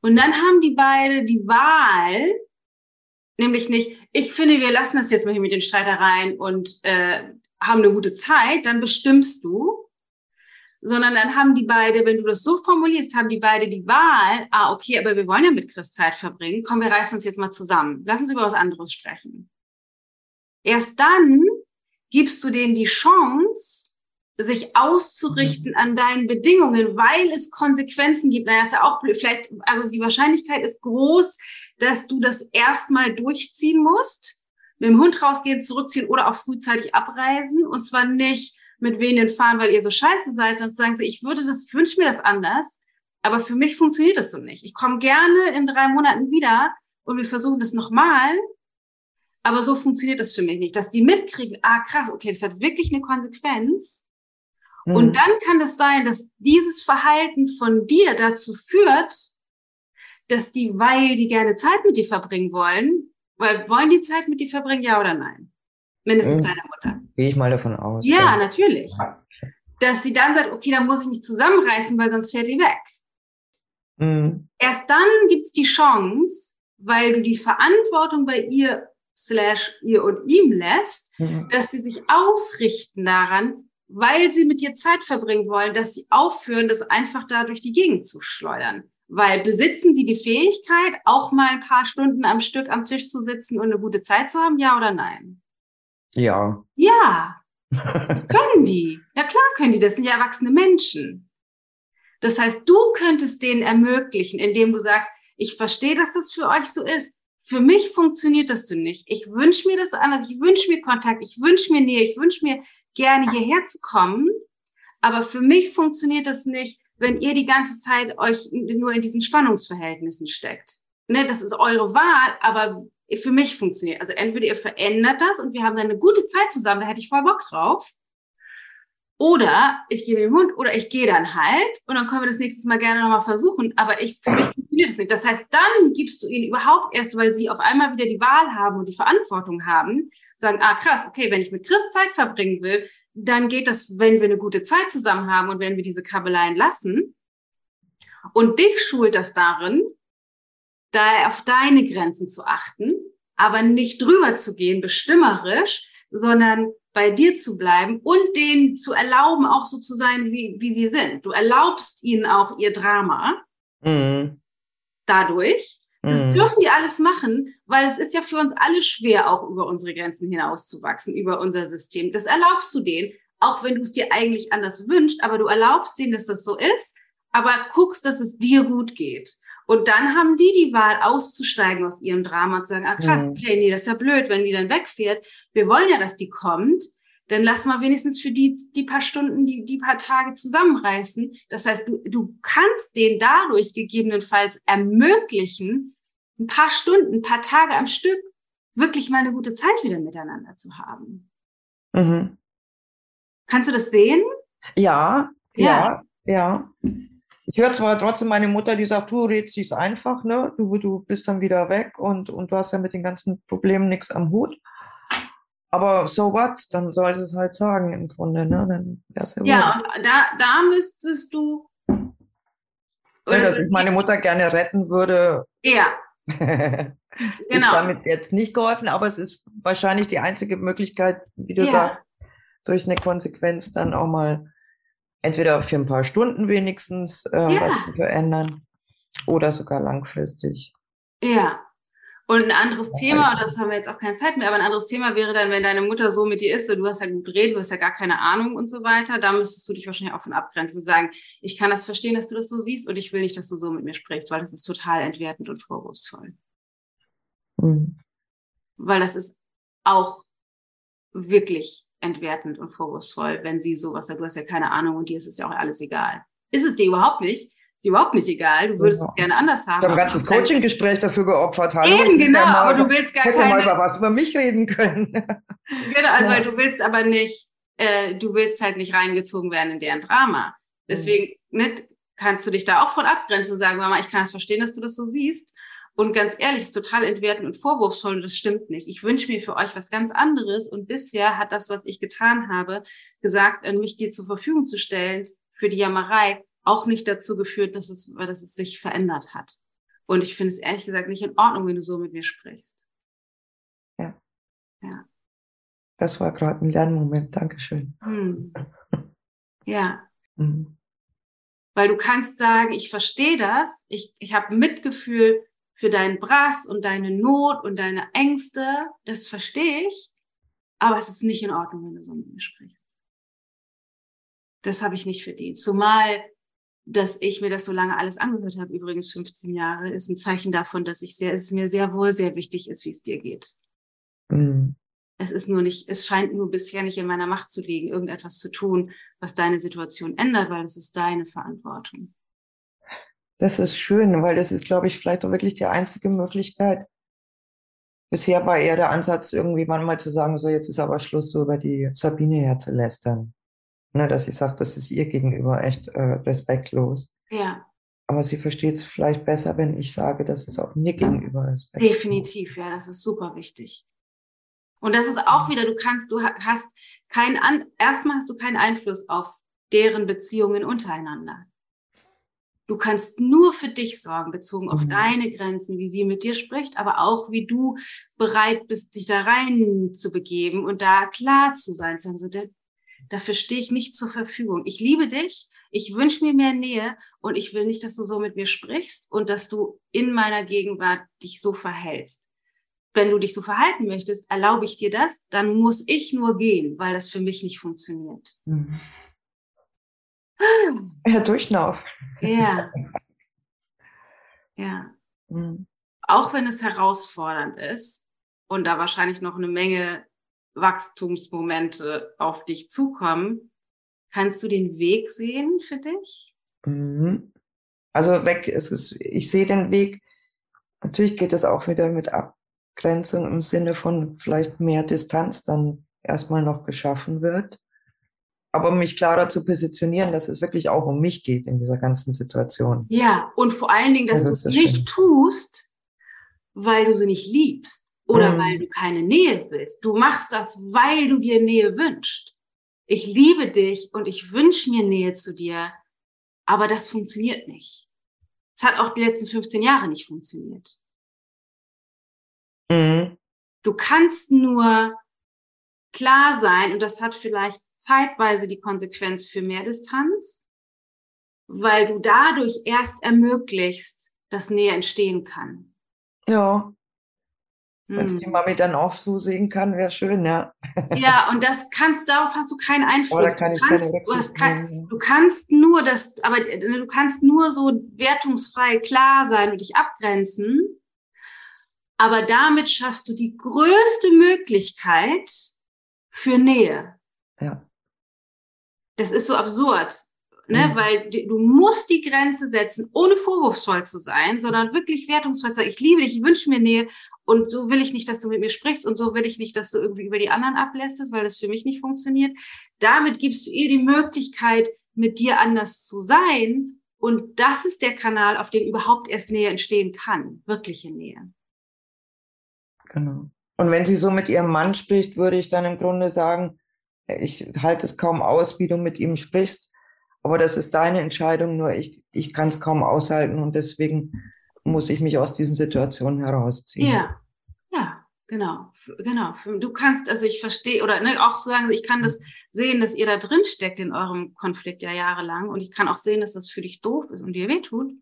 Und dann haben die beide die Wahl, nämlich nicht, ich finde, wir lassen das jetzt mal hier mit den Streitereien und äh, haben eine gute Zeit, dann bestimmst du, sondern dann haben die beide, wenn du das so formulierst, haben die beide die Wahl, ah, okay, aber wir wollen ja mit Chris Zeit verbringen, komm, wir reißen uns jetzt mal zusammen, lass uns über was anderes sprechen. Erst dann gibst du denen die Chance, sich auszurichten mhm. an deinen Bedingungen, weil es Konsequenzen gibt. Naja, ist ja auch blöd. Vielleicht, also die Wahrscheinlichkeit ist groß, dass du das erstmal durchziehen musst, mit dem Hund rausgehen, zurückziehen oder auch frühzeitig abreisen. Und zwar nicht mit wenigen fahren, weil ihr so scheiße seid, sondern sagen sie, ich würde das, wünsche mir das anders. Aber für mich funktioniert das so nicht. Ich komme gerne in drei Monaten wieder und wir versuchen das nochmal. Aber so funktioniert das für mich nicht, dass die mitkriegen, ah krass, okay, das hat wirklich eine Konsequenz. Mhm. Und dann kann es sein, dass dieses Verhalten von dir dazu führt, dass die, weil die gerne Zeit mit dir verbringen wollen, weil wollen die Zeit mit dir verbringen, ja oder nein? Mindestens mhm. deine Mutter. Gehe ich mal davon aus. Ja, ja, natürlich. Dass sie dann sagt, okay, dann muss ich mich zusammenreißen, weil sonst fährt die weg. Mhm. Erst dann gibt's die Chance, weil du die Verantwortung bei ihr slash ihr und ihm lässt, mhm. dass sie sich ausrichten daran, weil sie mit dir Zeit verbringen wollen, dass sie aufhören, das einfach da durch die Gegend zu schleudern. Weil besitzen sie die Fähigkeit, auch mal ein paar Stunden am Stück am Tisch zu sitzen und eine gute Zeit zu haben, ja oder nein? Ja. Ja, das können die. Ja klar können die, das sind ja erwachsene Menschen. Das heißt, du könntest denen ermöglichen, indem du sagst, ich verstehe, dass das für euch so ist. Für mich funktioniert das so nicht. Ich wünsche mir das anders. Ich wünsche mir Kontakt. Ich wünsche mir Nähe. Ich wünsche mir gerne hierher zu kommen. Aber für mich funktioniert das nicht, wenn ihr die ganze Zeit euch nur in diesen Spannungsverhältnissen steckt. Ne, das ist eure Wahl, aber für mich funktioniert. Also entweder ihr verändert das und wir haben dann eine gute Zeit zusammen, da hätte ich voll Bock drauf. Oder ich mit dem Hund oder ich gehe dann halt und dann können wir das nächste Mal gerne nochmal versuchen. Aber ich, für mich funktioniert das nicht. Das heißt, dann gibst du ihnen überhaupt erst, weil sie auf einmal wieder die Wahl haben und die Verantwortung haben, sagen, ah krass, okay, wenn ich mit Chris Zeit verbringen will, dann geht das, wenn wir eine gute Zeit zusammen haben und wenn wir diese Kabeleien lassen. Und dich schult das darin, da auf deine Grenzen zu achten, aber nicht drüber zu gehen, bestimmerisch, sondern bei dir zu bleiben und denen zu erlauben, auch so zu sein, wie, wie sie sind. Du erlaubst ihnen auch ihr Drama mhm. dadurch. Das mhm. dürfen die alles machen, weil es ist ja für uns alle schwer, auch über unsere Grenzen hinauszuwachsen, über unser System. Das erlaubst du denen, auch wenn du es dir eigentlich anders wünschst, aber du erlaubst denen, dass das so ist, aber guckst, dass es dir gut geht. Und dann haben die die Wahl, auszusteigen aus ihrem Drama und zu sagen, ah krass, mhm. okay, nee, das ist ja blöd, wenn die dann wegfährt. Wir wollen ja, dass die kommt. Dann lass mal wenigstens für die, die paar Stunden, die, die paar Tage zusammenreißen. Das heißt, du, du kannst denen dadurch gegebenenfalls ermöglichen, ein paar Stunden, ein paar Tage am Stück wirklich mal eine gute Zeit wieder miteinander zu haben. Mhm. Kannst du das sehen? Ja, ja, ja. Ich höre zwar trotzdem meine Mutter, die sagt, du redest dies einfach, ne? Du, du bist dann wieder weg und, und du hast ja mit den ganzen Problemen nichts am Hut. Aber so what? Dann soll es halt sagen im Grunde, ne? Dann wär's ja, ja und da, da müsstest du. Ja, dass ich meine Mutter gerne retten würde. Ja. genau. Ist damit jetzt nicht geholfen, aber es ist wahrscheinlich die einzige Möglichkeit, wie du ja. sagst, durch eine Konsequenz dann auch mal entweder für ein paar Stunden wenigstens äh, ja. was zu verändern oder sogar langfristig. Ja. Und ein anderes ja, Thema, und das haben wir jetzt auch keine Zeit mehr, aber ein anderes Thema wäre dann, wenn deine Mutter so mit dir ist, du hast ja gut reden, du hast ja gar keine Ahnung und so weiter, da müsstest du dich wahrscheinlich auch von abgrenzen, sagen, ich kann das verstehen, dass du das so siehst und ich will nicht, dass du so mit mir sprichst, weil das ist total entwertend und vorwurfsvoll. Mhm. Weil das ist auch wirklich entwertend und vorwurfsvoll, wenn sie sowas sagt, du hast ja keine Ahnung und dir ist es ja auch alles egal. Ist es dir überhaupt nicht? Ist dir überhaupt nicht egal. Du würdest ja. es gerne anders haben. Ich habe ein ganzes Coaching-Gespräch dafür geopfert. Hallo, Eben, genau, mal, aber du willst gar hätte keine... mal über was über mich reden können. genau, also, ja. weil du willst aber nicht, äh, du willst halt nicht reingezogen werden in deren Drama. Deswegen mhm. nicht, kannst du dich da auch von abgrenzen und sagen, Mama, ich kann es verstehen, dass du das so siehst. Und ganz ehrlich, ist total entwertend und vorwurfsvoll und das stimmt nicht. Ich wünsche mir für euch was ganz anderes und bisher hat das, was ich getan habe, gesagt, mich dir zur Verfügung zu stellen für die Jammerei, auch nicht dazu geführt, dass es, dass es sich verändert hat. Und ich finde es ehrlich gesagt nicht in Ordnung, wenn du so mit mir sprichst. Ja. Ja. Das war gerade ein Lernmoment. Dankeschön. Hm. Ja. Hm. Weil du kannst sagen, ich verstehe das, ich, ich habe Mitgefühl für deinen Brass und deine Not und deine Ängste, das verstehe ich, aber es ist nicht in Ordnung, wenn du so mit mir sprichst. Das habe ich nicht verdient. Zumal, dass ich mir das so lange alles angehört habe, übrigens 15 Jahre, ist ein Zeichen davon, dass ich sehr, es mir sehr wohl sehr wichtig ist, wie es dir geht. Mhm. Es ist nur nicht, es scheint nur bisher nicht in meiner Macht zu liegen, irgendetwas zu tun, was deine Situation ändert, weil es ist deine Verantwortung. Das ist schön, weil das ist, glaube ich, vielleicht auch wirklich die einzige Möglichkeit. Bisher war eher der Ansatz, irgendwie manchmal zu sagen, so jetzt ist aber Schluss, so über die Sabine herzulästern. Ne, dass ich sage, das ist ihr gegenüber echt äh, respektlos. Ja. Aber sie versteht es vielleicht besser, wenn ich sage, dass es auch mir gegenüber respektlos Definitiv, ja, das ist super wichtig. Und das ist auch wieder, du kannst, du hast keinen, An erstmal hast du keinen Einfluss auf deren Beziehungen untereinander. Du kannst nur für dich sorgen, bezogen auf mhm. deine Grenzen, wie sie mit dir spricht, aber auch wie du bereit bist, dich da rein zu begeben und da klar zu sein. Sagen so, dafür stehe ich nicht zur Verfügung. Ich liebe dich, ich wünsche mir mehr Nähe und ich will nicht, dass du so mit mir sprichst und dass du in meiner Gegenwart dich so verhältst. Wenn du dich so verhalten möchtest, erlaube ich dir das, dann muss ich nur gehen, weil das für mich nicht funktioniert. Mhm. Herr Durchlauf. Ja. Ja. Mhm. Auch wenn es herausfordernd ist und da wahrscheinlich noch eine Menge Wachstumsmomente auf dich zukommen, kannst du den Weg sehen für dich? Mhm. Also weg ist es, ich sehe den Weg. Natürlich geht es auch wieder mit Abgrenzung im Sinne von vielleicht mehr Distanz dann erstmal noch geschaffen wird aber mich klarer zu positionieren, dass es wirklich auch um mich geht in dieser ganzen Situation. Ja, und vor allen Dingen, dass das du es nicht tust, weil du sie nicht liebst oder mhm. weil du keine Nähe willst. Du machst das, weil du dir Nähe wünschst. Ich liebe dich und ich wünsche mir Nähe zu dir, aber das funktioniert nicht. Es hat auch die letzten 15 Jahre nicht funktioniert. Mhm. Du kannst nur klar sein und das hat vielleicht zeitweise die Konsequenz für mehr Distanz, weil du dadurch erst ermöglichst, dass Nähe entstehen kann. Ja. Wenn es die hm. Mami dann auch so sehen kann, wäre schön, ja. Ja, und das kannst, darauf hast du keinen Einfluss. Kann du, kannst, du, kein, du kannst nur das, aber du kannst nur so wertungsfrei klar sein und dich abgrenzen. Aber damit schaffst du die größte Möglichkeit für Nähe. Ja das ist so absurd, ne? Mhm. weil du musst die Grenze setzen, ohne vorwurfsvoll zu sein, sondern wirklich wertungsvoll zu sagen, ich liebe dich, ich wünsche mir Nähe und so will ich nicht, dass du mit mir sprichst und so will ich nicht, dass du irgendwie über die anderen ablästest, weil das für mich nicht funktioniert. Damit gibst du ihr die Möglichkeit, mit dir anders zu sein und das ist der Kanal, auf dem überhaupt erst Nähe entstehen kann, wirkliche Nähe. Genau. Und wenn sie so mit ihrem Mann spricht, würde ich dann im Grunde sagen, ich halte es kaum aus, wie du mit ihm sprichst, aber das ist deine Entscheidung, nur ich, ich kann es kaum aushalten und deswegen muss ich mich aus diesen Situationen herausziehen. Ja, ja, genau, genau. Du kannst, also ich verstehe, oder ne, auch so sagen, ich kann das sehen, dass ihr da drin steckt in eurem Konflikt ja jahrelang und ich kann auch sehen, dass das für dich doof ist und dir wehtut.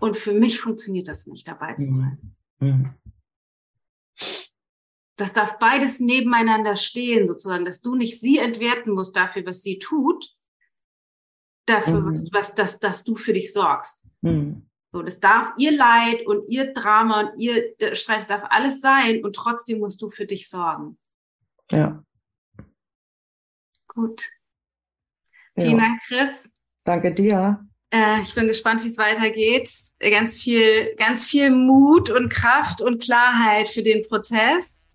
Und für mich funktioniert das nicht, dabei zu mhm. sein. Mhm. Das darf beides nebeneinander stehen, sozusagen, dass du nicht sie entwerten musst dafür, was sie tut, dafür, mhm. was, was dass, dass du für dich sorgst. Mhm. So, das darf ihr Leid und ihr Drama und ihr Streit darf alles sein und trotzdem musst du für dich sorgen. Ja. Gut. Vielen ja. Dank, Chris. Danke dir. Äh, ich bin gespannt, wie es weitergeht. Ganz viel, ganz viel Mut und Kraft und Klarheit für den Prozess.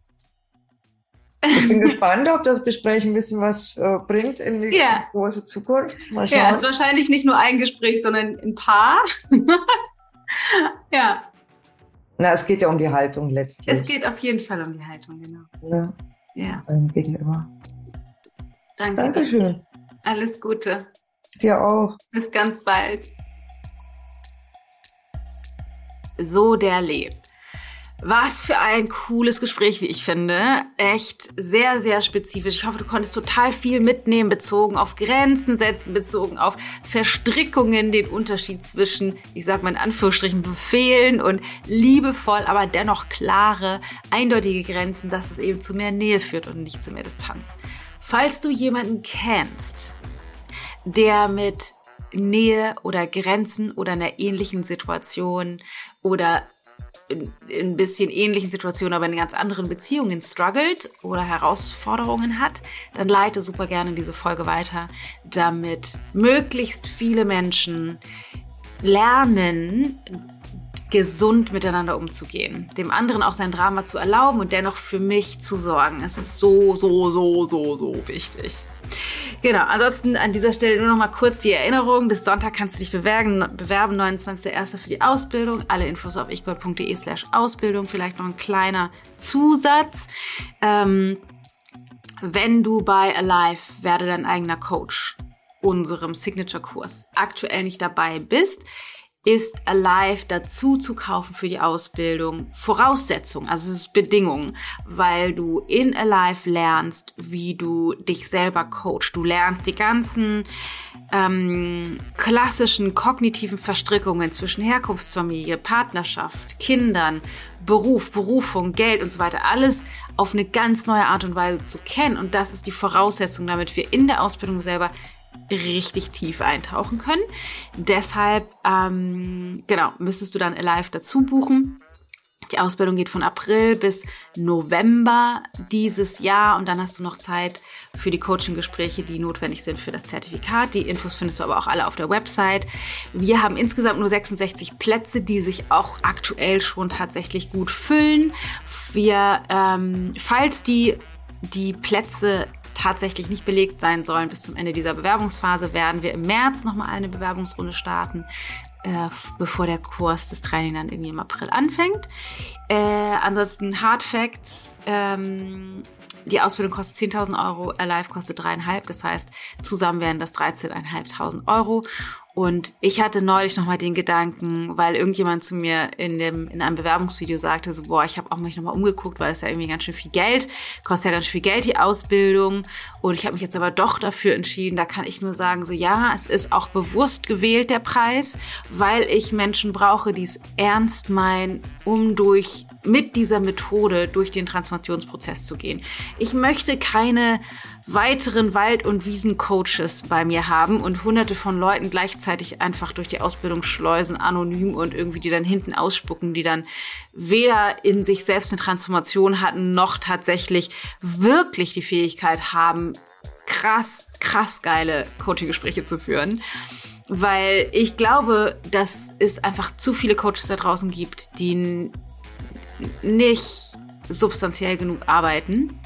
Ich bin gespannt, ob das Gespräch ein bisschen was äh, bringt in die ja. große Zukunft. Mal schauen. Ja, es ist wahrscheinlich nicht nur ein Gespräch, sondern ein paar. ja. Na, es geht ja um die Haltung letztlich. Es geht auf jeden Fall um die Haltung, genau. Ja. ja. Gegenüber. Danke. Dankeschön. Alles Gute. Dir auch. Bis ganz bald. So der Lee. Was für ein cooles Gespräch, wie ich finde. Echt sehr, sehr spezifisch. Ich hoffe, du konntest total viel mitnehmen, bezogen auf Grenzen setzen, bezogen auf Verstrickungen, den Unterschied zwischen, ich sag mal in Anführungsstrichen, Befehlen und liebevoll, aber dennoch klare, eindeutige Grenzen, dass es eben zu mehr Nähe führt und nicht zu mehr Distanz. Falls du jemanden kennst, der mit Nähe oder Grenzen oder einer ähnlichen Situation oder in, in ein bisschen ähnlichen Situationen, aber in ganz anderen Beziehungen struggelt oder Herausforderungen hat, dann leite super gerne diese Folge weiter, damit möglichst viele Menschen lernen, gesund miteinander umzugehen, dem anderen auch sein Drama zu erlauben und dennoch für mich zu sorgen. Es ist so, so, so, so, so wichtig. Genau, ansonsten an dieser Stelle nur noch mal kurz die Erinnerung. Bis Sonntag kannst du dich bewerben, bewerben 29.01. für die Ausbildung. Alle Infos auf ichgold.de slash Ausbildung. Vielleicht noch ein kleiner Zusatz. Ähm, wenn du bei Alive werde dein eigener Coach, unserem Signature-Kurs, aktuell nicht dabei bist, ist Alive dazu zu kaufen für die Ausbildung Voraussetzung, also es ist Bedingung, weil du in Alive lernst, wie du dich selber coachst. Du lernst die ganzen ähm, klassischen kognitiven Verstrickungen zwischen Herkunftsfamilie, Partnerschaft, Kindern, Beruf, Berufung, Geld und so weiter, alles auf eine ganz neue Art und Weise zu kennen. Und das ist die Voraussetzung, damit wir in der Ausbildung selber richtig tief eintauchen können. Deshalb, ähm, genau, müsstest du dann Alive dazu buchen. Die Ausbildung geht von April bis November dieses Jahr und dann hast du noch Zeit für die Coaching-Gespräche, die notwendig sind für das Zertifikat. Die Infos findest du aber auch alle auf der Website. Wir haben insgesamt nur 66 Plätze, die sich auch aktuell schon tatsächlich gut füllen. Wir, ähm, falls die die Plätze tatsächlich nicht belegt sein sollen bis zum Ende dieser Bewerbungsphase, werden wir im März nochmal eine Bewerbungsrunde starten, äh, bevor der Kurs des Training dann irgendwie im April anfängt. Äh, ansonsten Hard Facts. Ähm, die Ausbildung kostet 10.000 Euro, Alive kostet 3.500. Das heißt, zusammen wären das 13.500 Euro. Und ich hatte neulich nochmal den Gedanken, weil irgendjemand zu mir in dem in einem Bewerbungsvideo sagte, so boah, ich habe auch mich nochmal umgeguckt, weil es ja irgendwie ganz schön viel Geld kostet ja ganz schön viel Geld die Ausbildung. Und ich habe mich jetzt aber doch dafür entschieden. Da kann ich nur sagen, so ja, es ist auch bewusst gewählt der Preis, weil ich Menschen brauche, die es ernst meinen, um durch mit dieser Methode durch den Transformationsprozess zu gehen. Ich möchte keine weiteren Wald- und Wiesencoaches bei mir haben und hunderte von Leuten gleichzeitig einfach durch die Ausbildung schleusen, anonym und irgendwie die dann hinten ausspucken, die dann weder in sich selbst eine Transformation hatten, noch tatsächlich wirklich die Fähigkeit haben, krass, krass geile Coaching-Gespräche zu führen. Weil ich glaube, dass es einfach zu viele Coaches da draußen gibt, die nicht substanziell genug arbeiten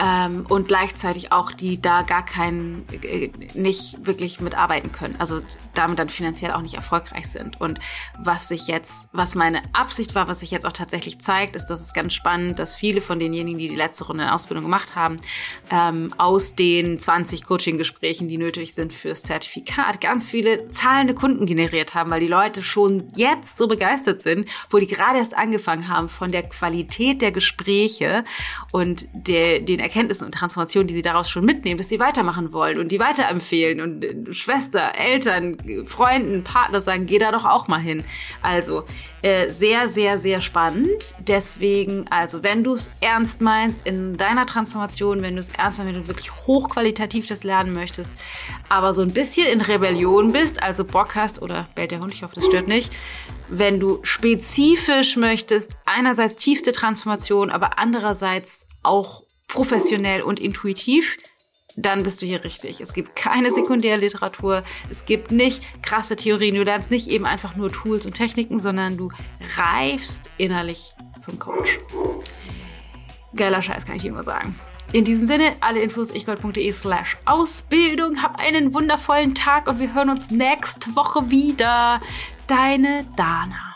ähm, und gleichzeitig auch die da gar keinen, äh, nicht wirklich mitarbeiten können, also damit dann finanziell auch nicht erfolgreich sind. Und was sich jetzt, was meine Absicht war, was sich jetzt auch tatsächlich zeigt, ist, dass es ganz spannend, dass viele von denjenigen, die die letzte Runde in Ausbildung gemacht haben, ähm, aus den 20 Coaching-Gesprächen, die nötig sind fürs Zertifikat, ganz viele zahlende Kunden generiert haben, weil die Leute schon jetzt so begeistert sind, wo die gerade erst angefangen haben von der Qualität der Gespräche und der, den Erkenntnissen und Transformationen, die sie daraus schon mitnehmen, dass sie weitermachen wollen und die weiterempfehlen und äh, Schwester, Eltern, Freunden, Partner sagen, geh da doch auch mal hin. Also äh, sehr, sehr, sehr spannend. Deswegen, also wenn du es ernst meinst in deiner Transformation, wenn du es ernst meinst, wenn du wirklich hochqualitativ das lernen möchtest, aber so ein bisschen in Rebellion bist, also Bock hast oder bellt der Hund, ich hoffe, das stört nicht, wenn du spezifisch möchtest, einerseits tiefste Transformation, aber andererseits auch professionell und intuitiv, dann bist du hier richtig. Es gibt keine Sekundärliteratur, es gibt nicht krasse Theorien, du lernst nicht eben einfach nur Tools und Techniken, sondern du reifst innerlich zum Coach. Geiler Scheiß, kann ich dir nur sagen. In diesem Sinne, alle Infos ichgold.de slash Ausbildung. Hab einen wundervollen Tag und wir hören uns nächste Woche wieder. Deine Dana.